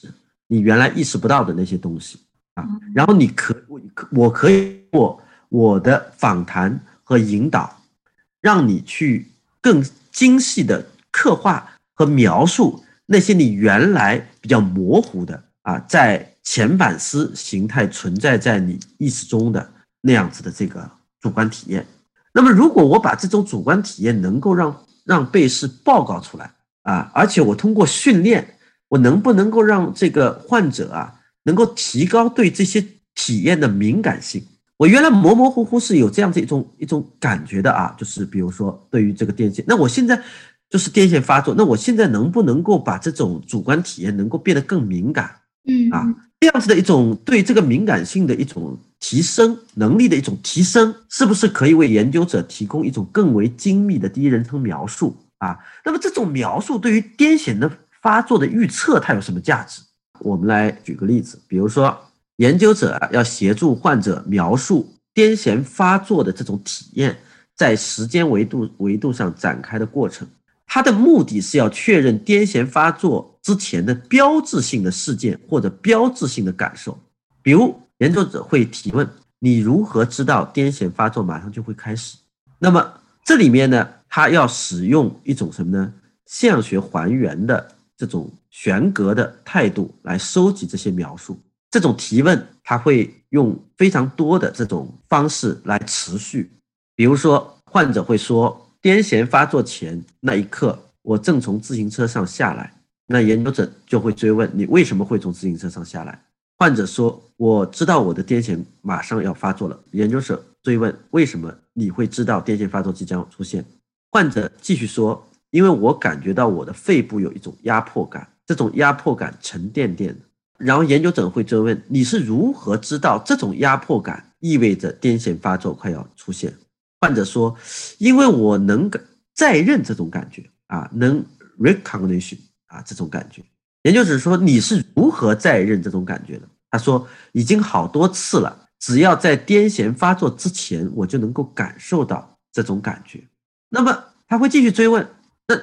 你原来意识不到的那些东西啊，然后你可我我可以过我的访谈和引导，让你去更精细的刻画。和描述那些你原来比较模糊的啊，在前反思形态存在在你意识中的那样子的这个主观体验。那么，如果我把这种主观体验能够让让被试报告出来啊，而且我通过训练，我能不能够让这个患者啊，能够提高对这些体验的敏感性？我原来模模糊糊是有这样子一种一种感觉的啊，就是比如说对于这个电线，那我现在。就是癫痫发作，那我现在能不能够把这种主观体验能够变得更敏感？嗯啊，这样子的一种对这个敏感性的一种提升能力的一种提升，是不是可以为研究者提供一种更为精密的第一人称描述啊？那么这种描述对于癫痫的发作的预测，它有什么价值？我们来举个例子，比如说研究者要协助患者描述癫痫发作的这种体验在时间维度维度上展开的过程。它的目的是要确认癫痫发作之前的标志性的事件或者标志性的感受，比如研究者会提问：你如何知道癫痫发作马上就会开始？那么这里面呢，它要使用一种什么呢？现象学还原的这种悬格的态度来收集这些描述。这种提问，它会用非常多的这种方式来持续，比如说患者会说。癫痫发作前那一刻，我正从自行车上下来。那研究者就会追问你为什么会从自行车上下来？患者说：“我知道我的癫痫马上要发作了。”研究者追问：“为什么你会知道癫痫发作即将出现？”患者继续说：“因为我感觉到我的肺部有一种压迫感，这种压迫感沉甸甸的。”然后研究者会追问：“你是如何知道这种压迫感意味着癫痫发作快要出现？”患者说：“因为我能再认这种感觉啊，能 recognition 啊这种感觉。”也就是说：“你是如何再认这种感觉的？”他说：“已经好多次了，只要在癫痫发作之前，我就能够感受到这种感觉。”那么他会继续追问：“那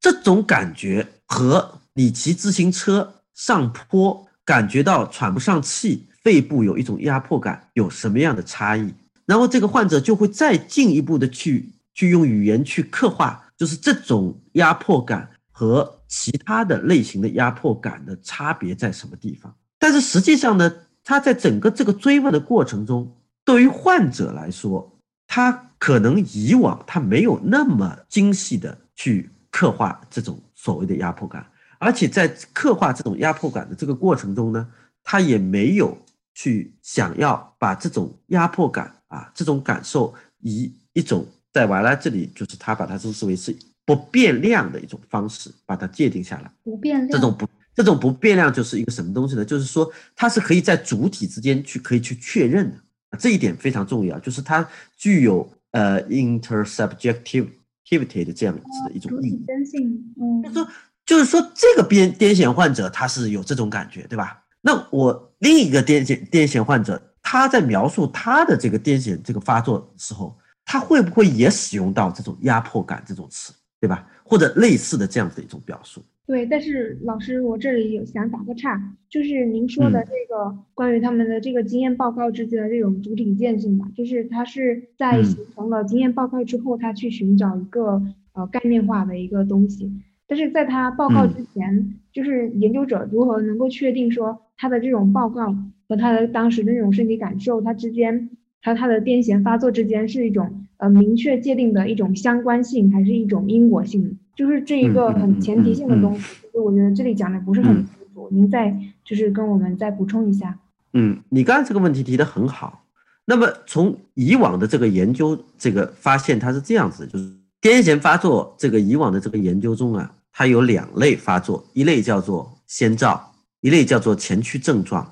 这种感觉和你骑自行车上坡感觉到喘不上气、肺部有一种压迫感有什么样的差异？”然后这个患者就会再进一步的去去用语言去刻画，就是这种压迫感和其他的类型的压迫感的差别在什么地方。但是实际上呢，他在整个这个追问的过程中，对于患者来说，他可能以往他没有那么精细的去刻画这种所谓的压迫感，而且在刻画这种压迫感的这个过程中呢，他也没有去想要把这种压迫感。啊，这种感受以一种在瓦拉这里，就是他把它称之为是不变量的一种方式，把它界定下来。不变量，这种不这种不变量就是一个什么东西呢？就是说它是可以在主体之间去可以去确认的啊，这一点非常重要，就是它具有呃 intersubjectivity 的这样子的一种意义。真性，嗯，就是说就是说这个癫癫痫患者他是有这种感觉，对吧？那我另一个癫痫癫痫患者。他在描述他的这个癫痫这个发作时候，他会不会也使用到这种压迫感这种词，对吧？或者类似的这样的一种表述？对，但是老师，我这里有想打个岔，就是您说的这个关于他们的这个经验报告之间的这种主体渐性吧，就是他是在形成了经验报告之后，他去寻找一个呃概念化的一个东西，但是在他报告之前，就是研究者如何能够确定说他的这种报告？和他的当时的那种身体感受，他之间，他他的癫痫发作之间是一种呃明确界定的一种相关性，还是一种因果性？就是这一个很前提性的东西。所以我觉得这里讲的不是很清楚，您再就是跟我们再补充一下。嗯，你刚才这个问题提的很好。那么从以往的这个研究这个发现，它是这样子，就是癫痫发作这个以往的这个研究中啊，它有两类发作，一类叫做先兆，一类叫做前驱症状。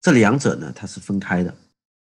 这两者呢，它是分开的。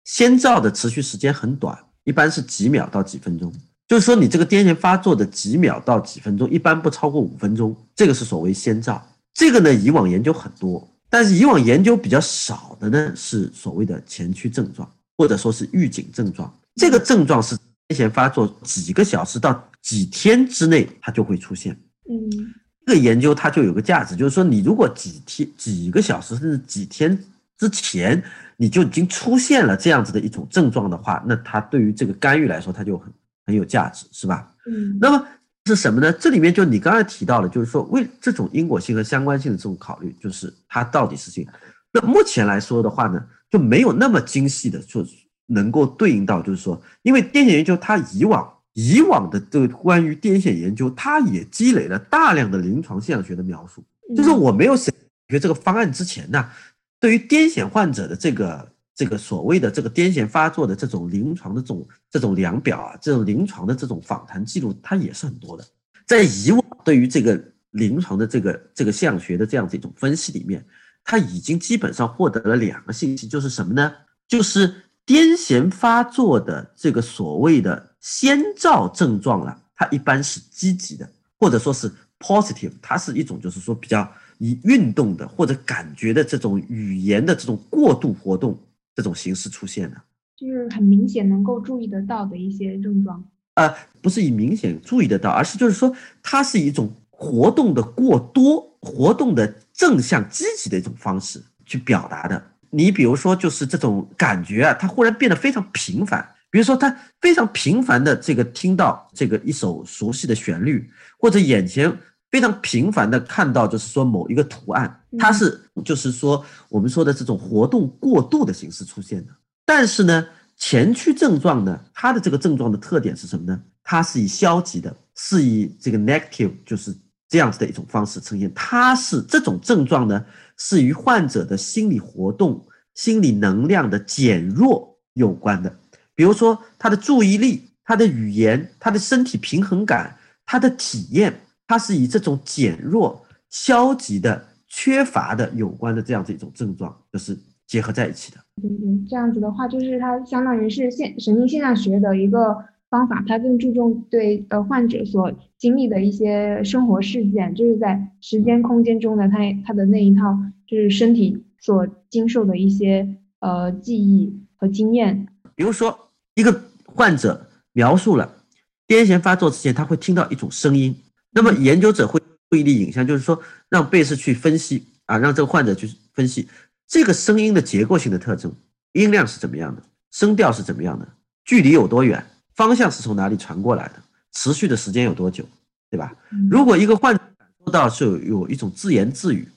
先兆的持续时间很短，一般是几秒到几分钟；就是说你这个癫痫发作的几秒到几分钟，一般不超过五分钟，这个是所谓先兆。这个呢，以往研究很多，但是以往研究比较少的呢，是所谓的前驱症状，或者说是预警症状。这个症状是癫痫发作几个小时到几天之内，它就会出现。嗯，这个研究它就有个价值，就是说你如果几天、几个小时甚至几天之前，你就已经出现了这样子的一种症状的话，那它对于这个干预来说，它就很很有价值，是吧？嗯，那么是什么呢？这里面就你刚才提到了，就是说为这种因果性和相关性的这种考虑，就是它到底是性。那目前来说的话呢，就没有那么精细的就能够对应到，就是说，因为癫痫研究它以往以往的这个关于癫痫研究，它也积累了大量的临床现象学的描述。就是我没有写学这个方案之前呢，对于癫痫患者的这个这个所谓的这个癫痫发作的这种临床的这种这种量表啊，这种临床的这种访谈记录，它也是很多的。在以往对于这个临床的这个这个现象学的这样子一种分析里面，它已经基本上获得了两个信息，就是什么呢？就是癫痫发作的这个所谓的先兆症状了，它一般是积极的，或者说是 positive，它是一种就是说比较以运动的或者感觉的这种语言的这种过度活动这种形式出现的。就是很明显能够注意得到的一些症状。呃，不是以明显注意得到，而是就是说它是一种活动的过多、活动的正向积极的一种方式去表达的。你比如说，就是这种感觉啊，它忽然变得非常频繁。比如说，他非常频繁的这个听到这个一首熟悉的旋律，或者眼前非常频繁的看到，就是说某一个图案，它是就是说我们说的这种活动过度的形式出现的。但是呢，前驱症状呢，它的这个症状的特点是什么呢？它是以消极的，是以这个 negative 就是这样子的一种方式呈现。它是这种症状呢，是与患者的心理活动、心理能量的减弱有关的。比如说他的注意力、他的语言、他的身体平衡感、他的体验，它是以这种减弱、消极的、缺乏的有关的这样子一种症状，就是结合在一起的。对对，这样子的话，就是它相当于是现神经现象学的一个方法，它更注重对呃患者所经历的一些生活事件，就是在时间空间中的他他的那一套，就是身体所经受的一些呃记忆和经验。比如说。一个患者描述了癫痫发作之前，他会听到一种声音。那么研究者会注意力影像，就是说让贝斯去分析啊，让这个患者去分析这个声音的结构性的特征，音量是怎么样的，声调是怎么样的，距离有多远，方向是从哪里传过来的，持续的时间有多久，对吧？如果一个患者感受到是有有一种自言自语，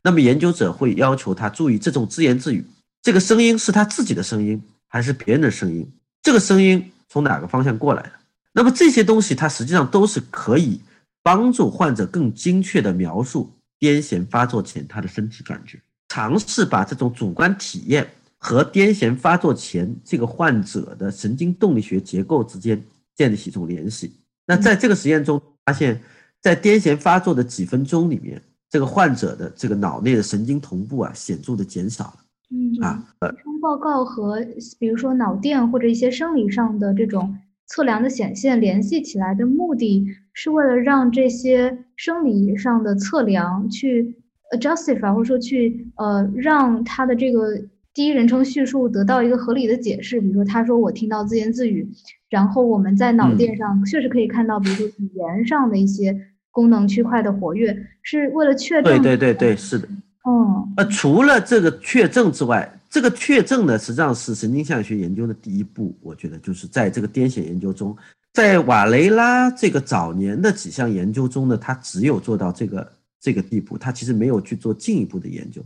那么研究者会要求他注意这种自言自语，这个声音是他自己的声音还是别人的声音。这个声音从哪个方向过来的？那么这些东西，它实际上都是可以帮助患者更精确地描述癫痫发作前他的身体感觉，尝试把这种主观体验和癫痫发作前这个患者的神经动力学结构之间建立起一种联系。那在这个实验中发现，在癫痫发作的几分钟里面，这个患者的这个脑内的神经同步啊，显著的减少了。嗯啊，报告和比如说脑电或者一些生理上的这种测量的显现联系起来的目的是为了让这些生理上的测量去 justify 或者说去呃让他的这个第一人称叙述得到一个合理的解释。比如说他说我听到自言自语，然后我们在脑电上确实可以看到，比如说语言上的一些功能区块的活跃，是为了确证。对对对对，是的。哦，呃，除了这个确证之外，这个确证呢，实际上是神经现象学研究的第一步。我觉得就是在这个癫痫研究中，在瓦雷拉这个早年的几项研究中呢，他只有做到这个这个地步，他其实没有去做进一步的研究。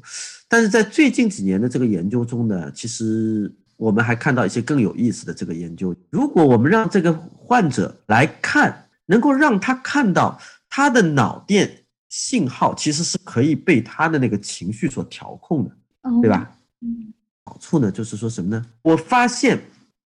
但是在最近几年的这个研究中呢，其实我们还看到一些更有意思的这个研究。如果我们让这个患者来看，能够让他看到他的脑电。信号其实是可以被他的那个情绪所调控的，对吧？嗯，好处呢就是说什么呢？我发现，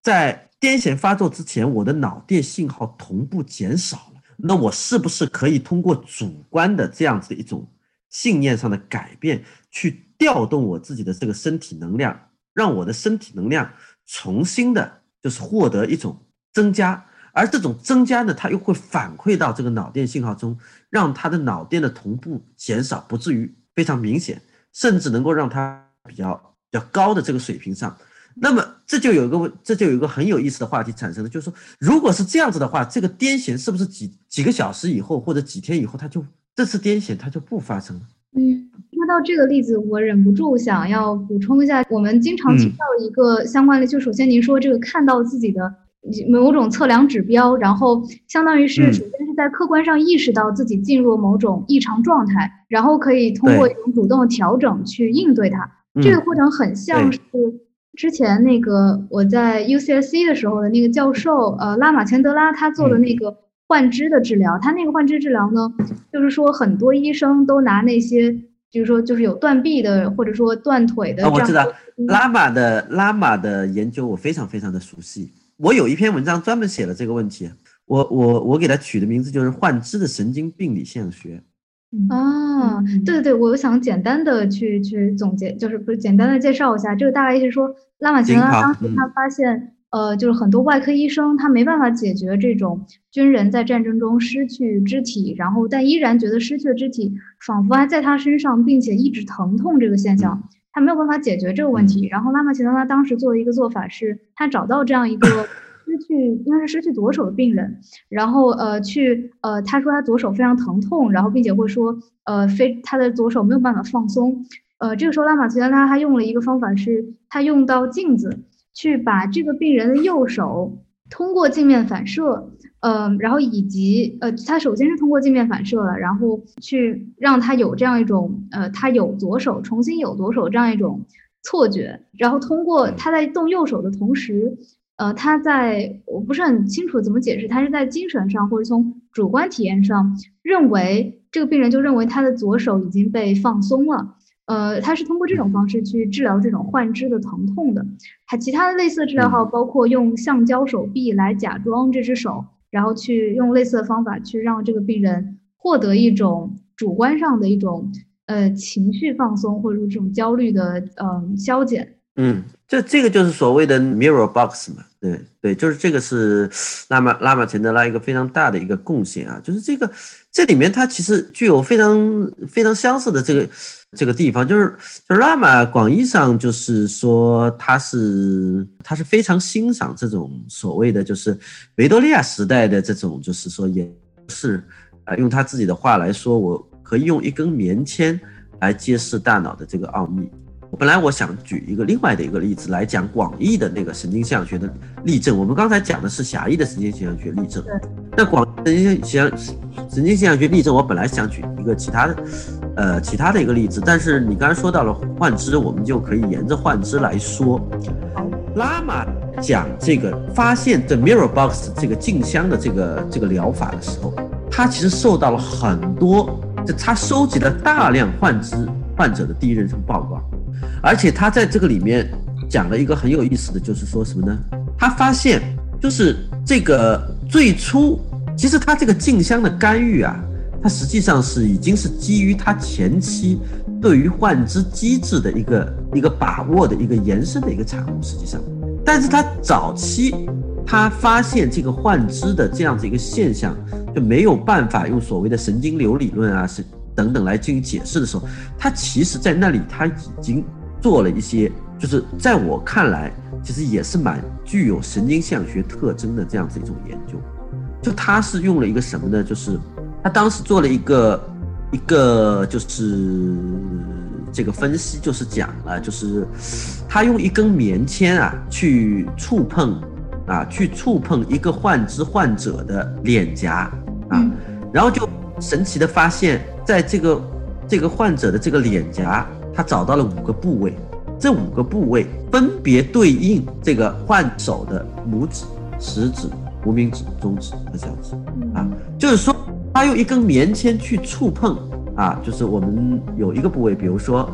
在癫痫发作之前，我的脑电信号同步减少了。那我是不是可以通过主观的这样子的一种信念上的改变，去调动我自己的这个身体能量，让我的身体能量重新的，就是获得一种增加，而这种增加呢，它又会反馈到这个脑电信号中，让他的脑电的同步减少，不至于非常明显，甚至能够让他比较比较高的这个水平上。那么这就有一个问，这就有一个很有意思的话题产生了，就是说，如果是这样子的话，这个癫痫是不是几几个小时以后或者几天以后，它就这次癫痫它就不发生了？嗯，说到这个例子，我忍不住想要补充一下，我们经常听到一个相关的，就首先您说这个看到自己的某种测量指标，然后相当于是首先是在客观上意识到自己进入某种异常状态，然后可以通过一种主动的调整去应对它。这个过程很像是。之前那个我在 U C S C 的时候的那个教授，呃，拉马钱德拉他做的那个幻肢的治疗，他那个幻肢治疗呢，就是说很多医生都拿那些，就是说就是有断臂的或者说断腿的。我知道拉玛的拉玛的研究我非常非常的熟悉，我有一篇文章专门写了这个问题，我我我给他取的名字就是幻肢的神经病理现象学。啊，对对对，我想简单的去去总结，就是不是简单的介绍一下，这个大概意思说，拉马吉拉当时他发现，呃，就是很多外科医生他没办法解决这种军人在战争中失去肢体，然后但依然觉得失去了肢体仿佛还在他身上，并且一直疼痛这个现象，他没有办法解决这个问题。然后拉马吉拉当时做的一个做法是，他找到这样一个。[laughs] 失去应该是失去左手的病人，然后呃去呃他说他左手非常疼痛，然后并且会说呃非他的左手没有办法放松，呃这个时候拉玛齐拉他还用了一个方法是，他用到镜子去把这个病人的右手通过镜面反射，呃然后以及呃他首先是通过镜面反射了，然后去让他有这样一种呃他有左手重新有左手这样一种错觉，然后通过他在动右手的同时。呃，他在我不是很清楚怎么解释，他是在精神上或者从主观体验上认为这个病人就认为他的左手已经被放松了。呃，他是通过这种方式去治疗这种患肢的疼痛的。还其他的类似的治疗号包括用橡胶手臂来假装这只手，然后去用类似的方法去让这个病人获得一种主观上的一种呃情绪放松，或者说这种焦虑的嗯消减。嗯，这这个就是所谓的 mirror box 嘛，对对，就是这个是拉玛拉玛钱德拉一个非常大的一个贡献啊，就是这个这里面它其实具有非常非常相似的这个这个地方，就是就是拉玛广义上就是说他是他是非常欣赏这种所谓的就是维多利亚时代的这种就是说也是啊用他自己的话来说，我可以用一根棉签来揭示大脑的这个奥秘。本来我想举一个另外的一个例子来讲广义的那个神经现象学的例证。我们刚才讲的是狭义的神经现象学例证，那广神经现象神经现象学例证，我本来想举一个其他的，呃，其他的一个例子。但是你刚才说到了幻肢，我们就可以沿着幻肢来说。拉玛讲这个发现 the mirror box 这个镜箱的这个这个疗法的时候，他其实受到了很多，就他收集了大量幻肢患者的第一人称报告。而且他在这个里面讲了一个很有意思的就是说什么呢？他发现就是这个最初，其实他这个静香的干预啊，它实际上是已经是基于他前期对于患肢机制的一个一个把握的一个延伸的一个产物。实际上，但是他早期他发现这个患肢的这样子一个现象，就没有办法用所谓的神经流理论啊是等等来进行解释的时候，他其实在那里他已经。做了一些，就是在我看来，其实也是蛮具有神经现象学特征的这样子一种研究。就他是用了一个什么呢？就是他当时做了一个一个就是这个分析，就是讲了，就是他用一根棉签啊去触碰啊去触碰一个患肢患者的脸颊啊，然后就神奇的发现，在这个这个患者的这个脸颊。他找到了五个部位，这五个部位分别对应这个患手的拇指、食指、无名指、中指和小指啊，就是说他用一根棉签去触碰啊，就是我们有一个部位，比如说，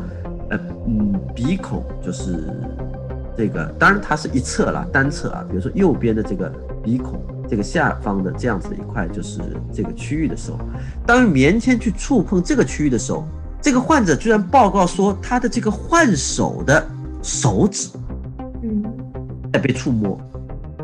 呃嗯，鼻孔就是这个，当然它是一侧了，单侧啊，比如说右边的这个鼻孔这个下方的这样子的一块就是这个区域的时候，当棉签去触碰这个区域的时候。这个患者居然报告说，他的这个换手的手指，嗯，在被触摸，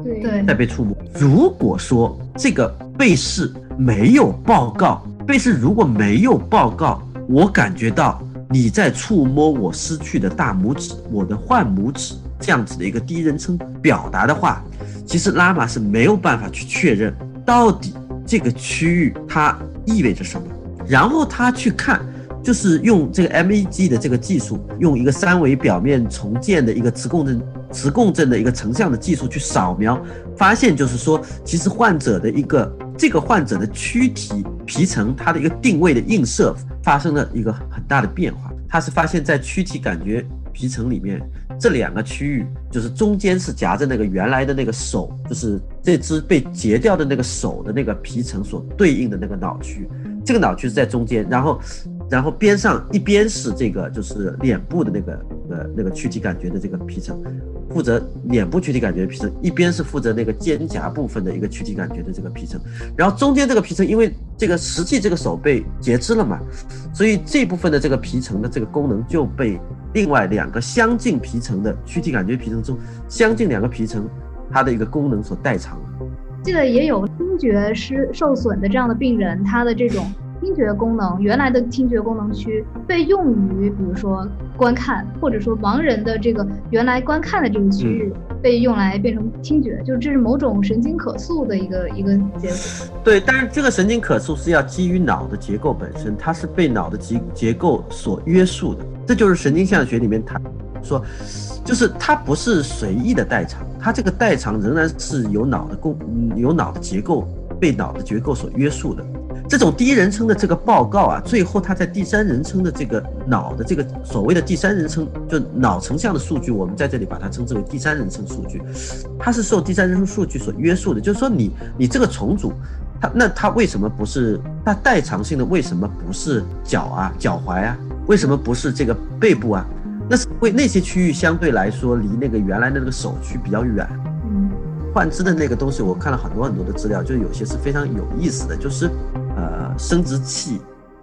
对在被触摸。如果说这个被试没有报告，被试如果没有报告，我感觉到你在触摸我失去的大拇指，我的换拇指这样子的一个第一人称表达的话，其实拉玛是没有办法去确认到底这个区域它意味着什么，然后他去看。就是用这个 MEG 的这个技术，用一个三维表面重建的一个磁共振、磁共振的一个成像的技术去扫描，发现就是说，其实患者的一个这个患者的躯体皮层，它的一个定位的映射发生了一个很大的变化。它是发现在躯体感觉皮层里面这两个区域，就是中间是夹着那个原来的那个手，就是这只被截掉的那个手的那个皮层所对应的那个脑区，这个脑区是在中间，然后。然后边上一边是这个，就是脸部的那个呃那个躯体感觉的这个皮层，负责脸部躯体感觉的皮层，一边是负责那个肩胛部分的一个躯体感觉的这个皮层。然后中间这个皮层，因为这个实际这个手被截肢了嘛，所以这部分的这个皮层的这个功能就被另外两个相近皮层的躯体感觉皮层中相近两个皮层它的一个功能所代偿了。记得也有听觉失受损的这样的病人，他的这种。听觉功能原来的听觉功能区被用于，比如说观看，或者说盲人的这个原来观看的这个区域被用来变成听觉，就这是某种神经可塑的一个一个结果。对，但是这个神经可塑是要基于脑的结构本身，它是被脑的结结构所约束的。这就是神经现象学里面谈说，就是它不是随意的代偿，它这个代偿仍然是有脑的构，有脑的结构被脑的结构所约束的。这种第一人称的这个报告啊，最后他在第三人称的这个脑的这个所谓的第三人称，就脑成像的数据，我们在这里把它称之为第三人称数据，它是受第三人称数据所约束的。就是说，你你这个重组，它那它为什么不是它代偿性的？为什么不是脚啊、脚踝啊？为什么不是这个背部啊？那是为那些区域相对来说离那个原来的那个手区比较远。嗯，换肢的那个东西，我看了很多很多的资料，就有些是非常有意思的，就是。呃，生殖器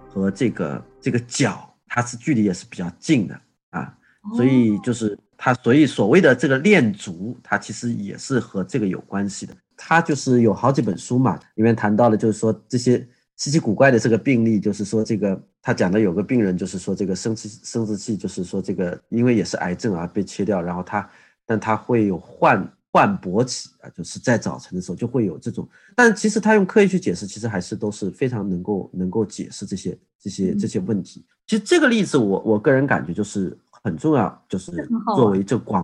和这个这个脚，它是距离也是比较近的啊，所以就是它，所以所谓的这个恋足，它其实也是和这个有关系的。它就是有好几本书嘛，里面谈到了，就是说这些稀奇古怪的这个病例，就是说这个他讲的有个病人，就是说这个生殖生殖器，就是说这个因为也是癌症啊被切掉，然后他但他会有患。患勃起啊，就是在早晨的时候就会有这种，但其实他用科学去解释，其实还是都是非常能够能够解释这些这些这些问题。其实这个例子，我我个人感觉就是很重要，就是作为这广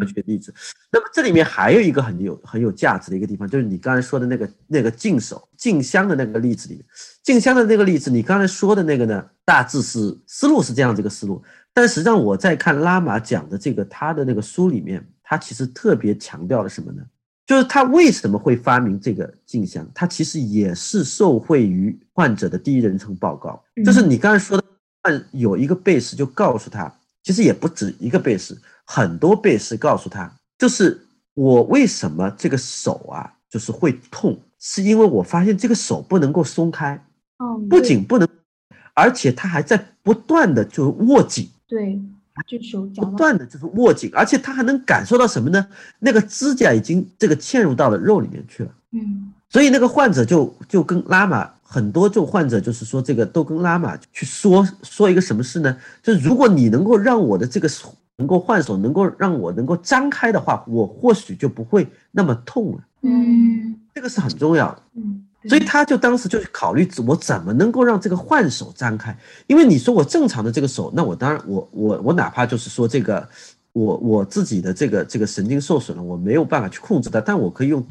科学例子。那么这里面还有一个很有很有价值的一个地方，就是你刚才说的那个那个净手静香的那个例子里面，静香的那个例子，你刚才说的那个呢，大致是思路是这样这个思路，但实际上我在看拉玛讲的这个他的那个书里面。他其实特别强调了什么呢？就是他为什么会发明这个镜像？他其实也是受惠于患者的第一人称报告。就是你刚才说的，有一个贝斯就告诉他，其实也不止一个贝斯，很多贝斯告诉他，就是我为什么这个手啊，就是会痛，是因为我发现这个手不能够松开，哦，不仅不能，而且他还在不断的就握紧，对。就手不断的就是握紧，而且他还能感受到什么呢？那个指甲已经这个嵌入到了肉里面去了。嗯，所以那个患者就就跟拉玛很多，就患者就是说这个都跟拉玛去说说一个什么事呢？就是如果你能够让我的这个手能够换手，能够让我能够张开的话，我或许就不会那么痛了。嗯，这个是很重要的。嗯。所以他就当时就考虑我怎么能够让这个换手张开，因为你说我正常的这个手，那我当然我我我哪怕就是说这个我我自己的这个这个神经受损了，我没有办法去控制它，但我可以用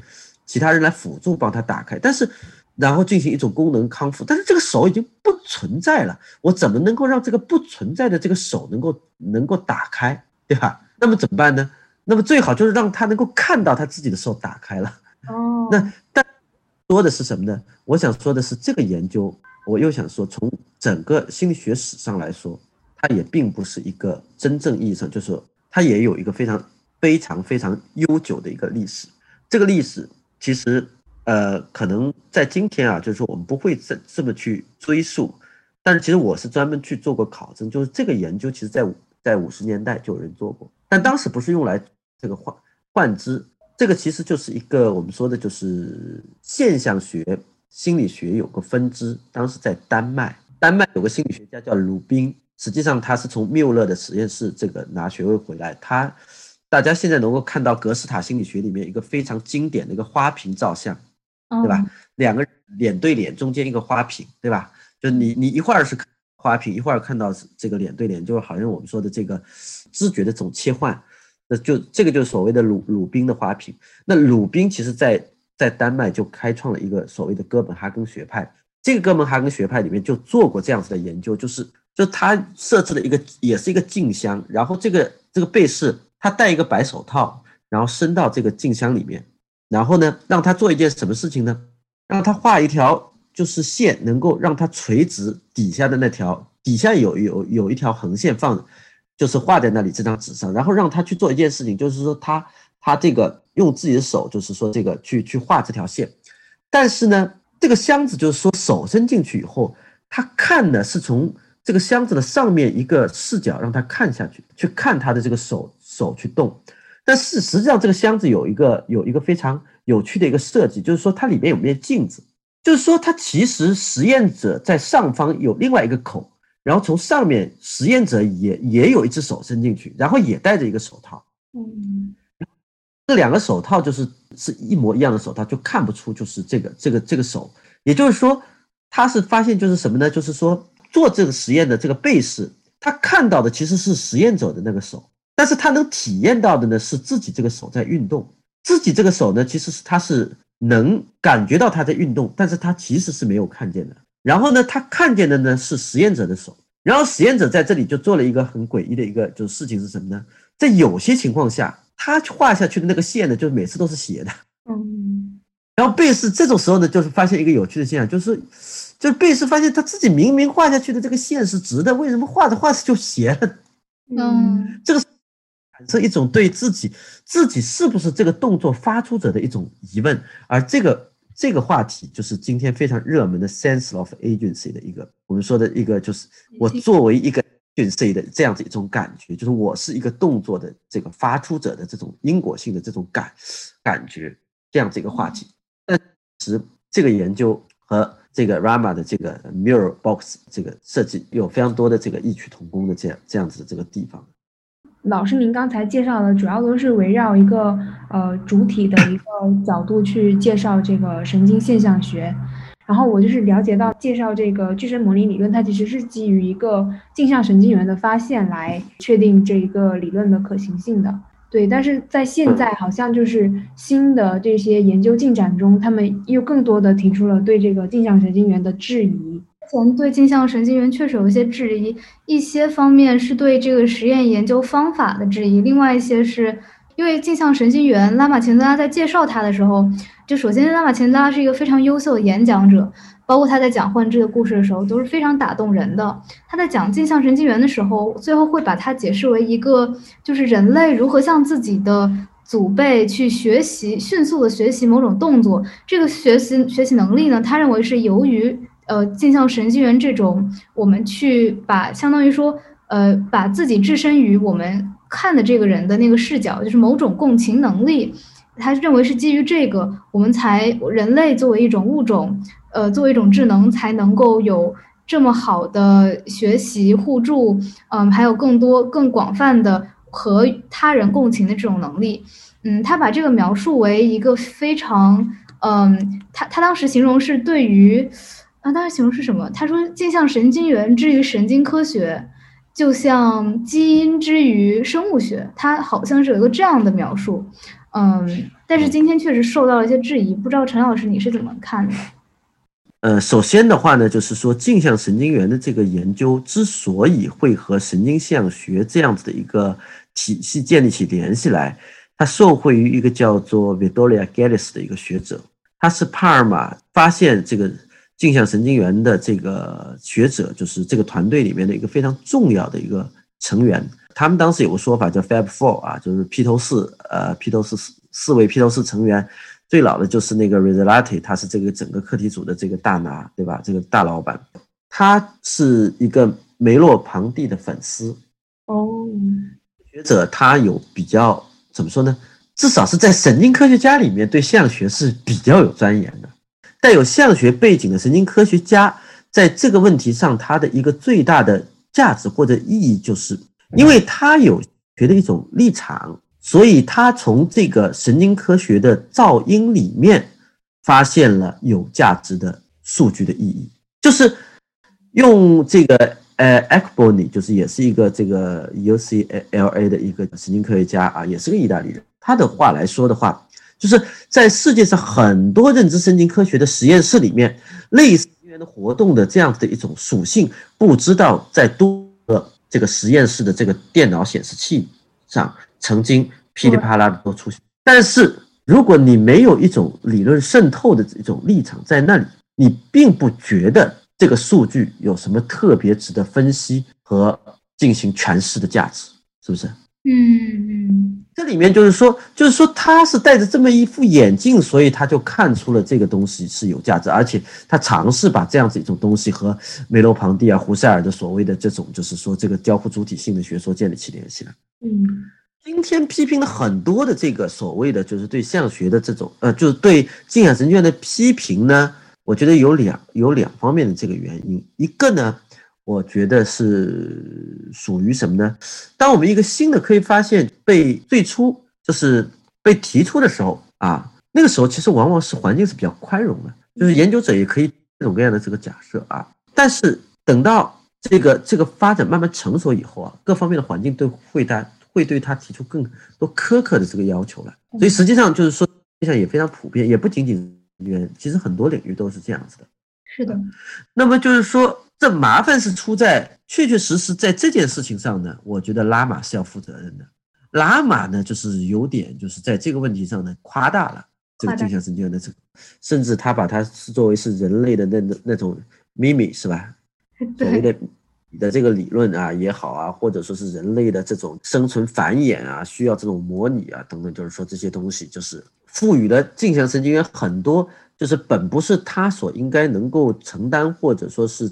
其他人来辅助帮他打开，但是然后进行一种功能康复，但是这个手已经不存在了，我怎么能够让这个不存在的这个手能够能够打开，对吧？那么怎么办呢？那么最好就是让他能够看到他自己的手打开了。哦，那但。说的是什么呢？我想说的是，这个研究，我又想说，从整个心理学史上来说，它也并不是一个真正意义上，就是说，它也有一个非常非常非常悠久的一个历史。这个历史其实，呃，可能在今天啊，就是说我们不会这这么去追溯，但是其实我是专门去做过考证，就是这个研究，其实在在五十年代就有人做过，但当时不是用来这个换换肢。这个其实就是一个我们说的就是现象学心理学有个分支，当时在丹麦，丹麦有个心理学家叫鲁宾，实际上他是从缪勒的实验室这个拿学位回来，他大家现在能够看到格式塔心理学里面一个非常经典的一个花瓶照相，对吧？两个脸对脸，中间一个花瓶，对吧？就你你一会儿是花瓶，一会儿看到这个脸对脸，就好像我们说的这个知觉的这种切换。那就这个就是所谓的鲁鲁宾的花瓶。那鲁宾其实在在丹麦就开创了一个所谓的哥本哈根学派。这个哥本哈根学派里面就做过这样子的研究，就是就他设置了一个也是一个镜箱，然后这个这个被试他戴一个白手套，然后伸到这个镜箱里面，然后呢让他做一件什么事情呢？让他画一条就是线，能够让他垂直底下的那条底下有有有一条横线放。就是画在那里这张纸上，然后让他去做一件事情，就是说他他这个用自己的手，就是说这个去去画这条线。但是呢，这个箱子就是说手伸进去以后，他看的是从这个箱子的上面一个视角让他看下去，去看他的这个手手去动。但是实际上这个箱子有一个有一个非常有趣的一个设计，就是说它里面有面镜子，就是说它其实实验者在上方有另外一个口。然后从上面，实验者也也有一只手伸进去，然后也戴着一个手套。嗯，这两个手套就是是一模一样的手套，就看不出就是这个这个这个手。也就是说，他是发现就是什么呢？就是说做这个实验的这个被试，他看到的其实是实验者的那个手，但是他能体验到的呢是自己这个手在运动，自己这个手呢其实是他是能感觉到他在运动，但是他其实是没有看见的。然后呢，他看见的呢是实验者的手，然后实验者在这里就做了一个很诡异的一个就是事情是什么呢？在有些情况下，他画下去的那个线呢，就是每次都是斜的。嗯。然后贝斯这种时候呢，就是发现一个有趣的现象，就是，就是贝斯发现他自己明明画下去的这个线是直的，为什么画着画着就斜了？嗯。这个产生一种对自己自己是不是这个动作发出者的一种疑问，而这个。这个话题就是今天非常热门的 sense of agency 的一个，我们说的一个，就是我作为一个 agency 的这样子一种感觉，就是我是一个动作的这个发出者的这种因果性的这种感感觉，这样子一个话题。但是这个研究和这个 Rama 的这个 mirror box 这个设计有非常多的这个异曲同工的这样这样子的这个地方。老师，您刚才介绍的主要都是围绕一个呃主体的一个角度去介绍这个神经现象学，然后我就是了解到介绍这个具身模拟理论，它其实是基于一个镜像神经元的发现来确定这一个理论的可行性的。对，但是在现在好像就是新的这些研究进展中，他们又更多的提出了对这个镜像神经元的质疑。前对镜像神经元确实有一些质疑，一些方面是对这个实验研究方法的质疑，另外一些是因为镜像神经元，拉马钱德拉在介绍他的时候，就首先拉马钱德拉是一个非常优秀的演讲者，包括他在讲幻肢的故事的时候都是非常打动人的。他在讲镜像神经元的时候，最后会把它解释为一个就是人类如何向自己的祖辈去学习，迅速的学习某种动作，这个学习学习能力呢，他认为是由于。呃，镜像神经元这种，我们去把相当于说，呃，把自己置身于我们看的这个人的那个视角，就是某种共情能力。他认为是基于这个，我们才人类作为一种物种，呃，作为一种智能，才能够有这么好的学习互助，嗯，还有更多更广泛的和他人共情的这种能力。嗯，他把这个描述为一个非常，嗯，他他当时形容是对于。啊，当时形容是什么？他说，镜像神经元之于神经科学，就像基因之于生物学。他好像是有一个这样的描述，嗯，但是今天确实受到了一些质疑，不知道陈老师你是怎么看的？呃，首先的话呢，就是说镜像神经元的这个研究之所以会和神经现象学这样子的一个体系建立起联系来，它受惠于一个叫做 Vidoria Gallis 的一个学者，他是帕尔马发现这个。镜像神经元的这个学者，就是这个团队里面的一个非常重要的一个成员。他们当时有个说法叫 Fab Four 啊，就是披头四，呃，披头四四四位披头四成员，最老的就是那个 Rizzolatti，他是这个整个课题组的这个大拿，对吧？这个大老板，他是一个梅洛庞蒂的粉丝。哦，学者他有比较怎么说呢？至少是在神经科学家里面对现象学是比较有钻研的。带有现象学背景的神经科学家，在这个问题上，他的一个最大的价值或者意义，就是因为他有学的一种立场，所以他从这个神经科学的噪音里面发现了有价值的数据的意义，就是用这个。呃 a c b o n i 就是也是一个这个 UCLA 的一个神经科学家啊，也是个意大利人。他的话来说的话，就是在世界上很多认知神经科学的实验室里面，类似神经元的活动的这样子的一种属性，不知道在多个这个实验室的这个电脑显示器上曾经噼里啪啦的都出现。但是如果你没有一种理论渗透的这种立场在那里，你并不觉得。这个数据有什么特别值得分析和进行诠释的价值？是不是？嗯嗯，这里面就是说，就是说他是戴着这么一副眼镜，所以他就看出了这个东西是有价值，而且他尝试把这样子一种东西和梅洛庞蒂啊、胡塞尔的所谓的这种，就是说这个交互主体性的学说建立起联系来。嗯，今天批评了很多的这个所谓的就是对象学的这种，呃，就是对静海神经元的批评呢。我觉得有两有两方面的这个原因，一个呢，我觉得是属于什么呢？当我们一个新的可以发现被最初就是被提出的时候啊，那个时候其实往往是环境是比较宽容的，就是研究者也可以各种各样的这个假设啊。但是等到这个这个发展慢慢成熟以后啊，各方面的环境都会它会对他提出更多苛刻的这个要求了。所以实际上就是说，现象也非常普遍，也不仅仅。原其实很多领域都是这样子的，是的。那么就是说，这麻烦是出在确确实实在这件事情上呢。我觉得拉玛是要负责任的。拉玛呢，就是有点就是在这个问题上呢夸大了这个镜像神经元的这个，甚至他把它是作为是人类的那那那种秘密是吧？[laughs] 所谓的的这个理论啊也好啊，或者说是人类的这种生存繁衍啊，需要这种模拟啊等等，就是说这些东西就是。赋予了镜像神经元很多，就是本不是它所应该能够承担或者说是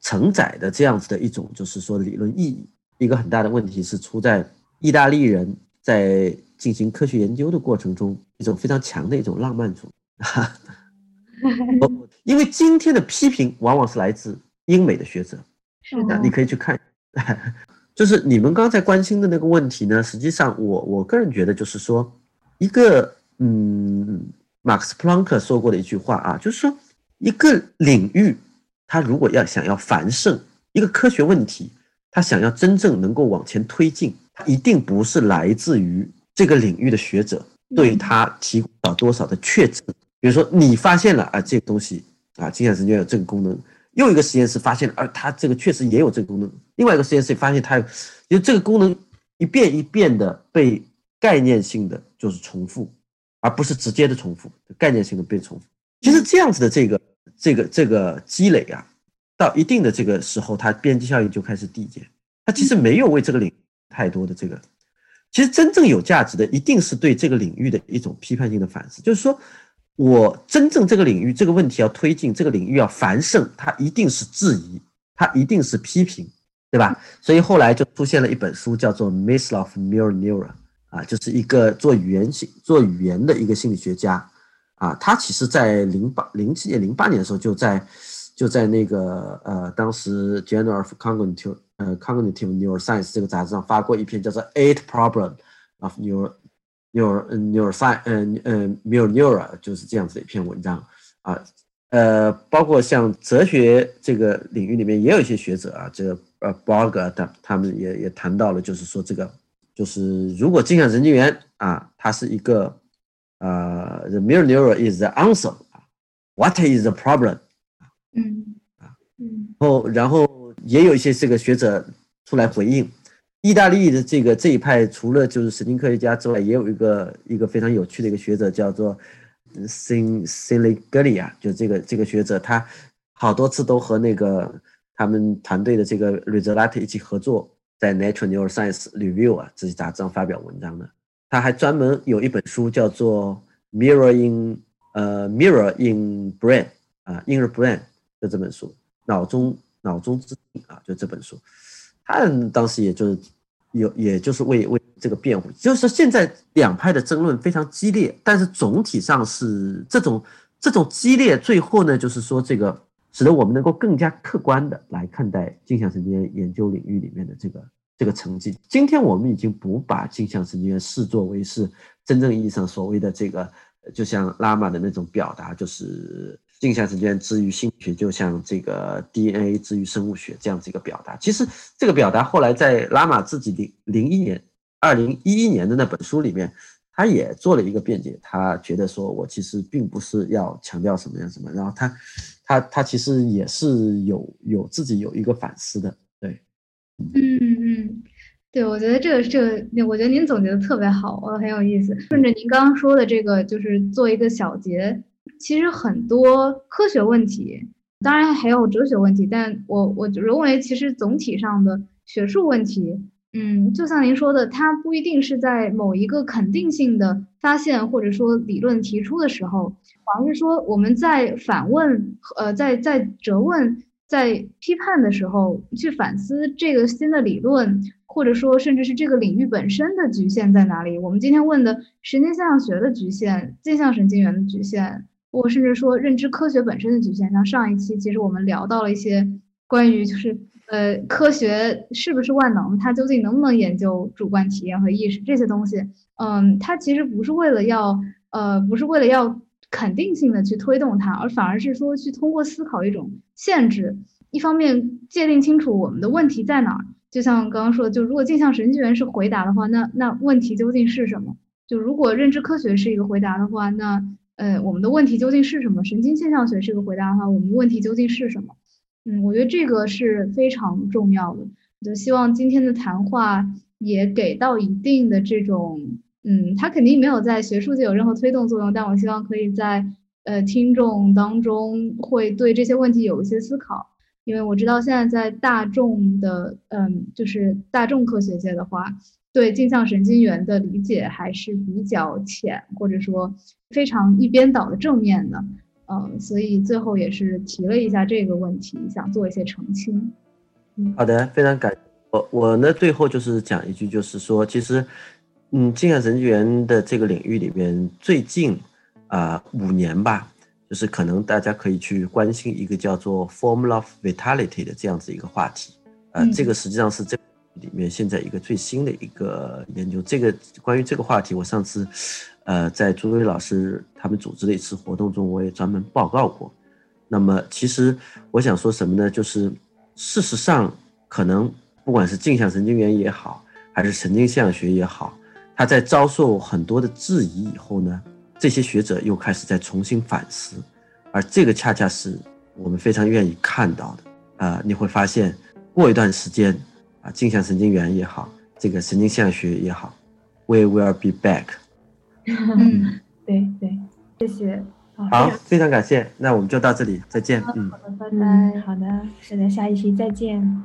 承载的这样子的一种，就是说理论意义。一个很大的问题是出在意大利人在进行科学研究的过程中，一种非常强的一种浪漫主义。[laughs] [laughs] 因为今天的批评往往是来自英美的学者，是的，你可以去看，[laughs] 就是你们刚才关心的那个问题呢。实际上，我我个人觉得就是说一个。嗯，马克思普朗克说过的一句话啊，就是说，一个领域，它如果要想要繁盛，一个科学问题，他想要真正能够往前推进，它一定不是来自于这个领域的学者对他提供了多少的确证。比如说，你发现了啊，这个东西啊，镜像神经有这个功能，又一个实验室发现了，而，它这个确实也有这个功能，另外一个实验室发现它有，因为这个功能一遍一遍的被概念性的就是重复。而不是直接的重复，概念性的被重复。其实这样子的这个这个这个积累啊，到一定的这个时候，它边际效应就开始递减。它其实没有为这个领太多的这个。其实真正有价值的，一定是对这个领域的一种批判性的反思。就是说，我真正这个领域这个问题要推进，这个领域要繁盛，它一定是质疑，它一定是批评，对吧？所以后来就出现了一本书，叫做《m i s l of Mirror Neuron》。啊，就是一个做语言性、做语言的一个心理学家，啊，他其实在零八、零七年、零八年的时候就在就在那个呃，当时《Journal of Cognitive 呃 Cognitive Neuroscience》这个杂志上发过一篇叫做《Eight Problem of Neuro Neuro Neuroscience》嗯嗯 m i r r Neuro 就是这样子的一篇文章啊，呃，包括像哲学这个领域里面也有一些学者啊，这个呃 b o g 的他们也也谈到了，就是说这个。就是如果镜像神经元啊，它是一个呃，the mirror neuron is the answer. 啊，what is the problem? 嗯。啊嗯，然后然后也有一些这个学者出来回应，意大利的这个这一派除了就是神经科学家之外，也有一个一个非常有趣的一个学者叫做 Sin Siliglia，就这个这个学者他好多次都和那个他们团队的这个 r e s u l t 一起合作。在 Nature Neuroscience Review 啊这些杂志上发表文章的，他还专门有一本书叫做 Mirror in 呃 Mirror in Brain 啊 Inner Brain 就这本书，脑中脑中之镜啊就这本书，他当时也就是有也就是为为这个辩护，就是现在两派的争论非常激烈，但是总体上是这种这种激烈，最后呢，就是说这个使得我们能够更加客观的来看待镜像神经元研究领域里面的这个这个成绩。今天我们已经不把镜像神经元视作为是真正意义上所谓的这个，就像拉玛的那种表达，就是镜像神经元之于心理学，就像这个 DNA 之于生物学这样子一个表达。其实这个表达后来在拉玛自己零零一年。二零一一年的那本书里面，他也做了一个辩解，他觉得说我其实并不是要强调什么样什么，然后他，他他其实也是有有自己有一个反思的，嗯嗯，对，我觉得这个这个，我觉得您总结的特别好，我，很有意思。顺着您刚刚说的这个，就是做一个小结，其实很多科学问题，当然还有哲学问题，但我我认为其实总体上的学术问题。嗯，就像您说的，它不一定是在某一个肯定性的发现或者说理论提出的时候，而是说我们在反问、呃，在在责问、在批判的时候，去反思这个新的理论，或者说甚至是这个领域本身的局限在哪里。我们今天问的神经现象学的局限、镜像神经元的局限，或甚至说认知科学本身的局限。像上一期其实我们聊到了一些关于就是。呃，科学是不是万能？它究竟能不能研究主观体验和意识这些东西？嗯，它其实不是为了要，呃，不是为了要肯定性的去推动它，而反而是说去通过思考一种限制，一方面界定清楚我们的问题在哪儿。就像刚刚说的，就如果镜像神经元是回答的话，那那问题究竟是什么？就如果认知科学是一个回答的话，那呃，我们的问题究竟是什么？神经现象学是一个回答的话，我们问题究竟是什么？嗯，我觉得这个是非常重要的。就希望今天的谈话也给到一定的这种，嗯，它肯定没有在学术界有任何推动作用，但我希望可以在呃听众当中会对这些问题有一些思考。因为我知道现在在大众的，嗯，就是大众科学界的话，对镜像神经元的理解还是比较浅，或者说非常一边倒的正面的。嗯，所以最后也是提了一下这个问题，想做一些澄清。好的，非常感我我呢最后就是讲一句，就是说，其实，嗯，镜像神经元的这个领域里面，最近啊五年吧，就是可能大家可以去关心一个叫做 formula of vitality 的这样子一个话题。呃，这个实际上是这里面现在一个最新的一个研究。这个关于这个话题，我上次。呃，在朱威老师他们组织的一次活动中，我也专门报告过。那么，其实我想说什么呢？就是事实上，可能不管是镜像神经元也好，还是神经现象学也好，它在遭受很多的质疑以后呢，这些学者又开始在重新反思，而这个恰恰是我们非常愿意看到的。啊，你会发现，过一段时间，啊，镜像神经元也好，这个神经现象学也好，We will be back。[laughs] 嗯，对对，谢谢。好，非常感谢。那我们就到这里，再见。嗯，好的，拜拜。好的，是的，下一期再见。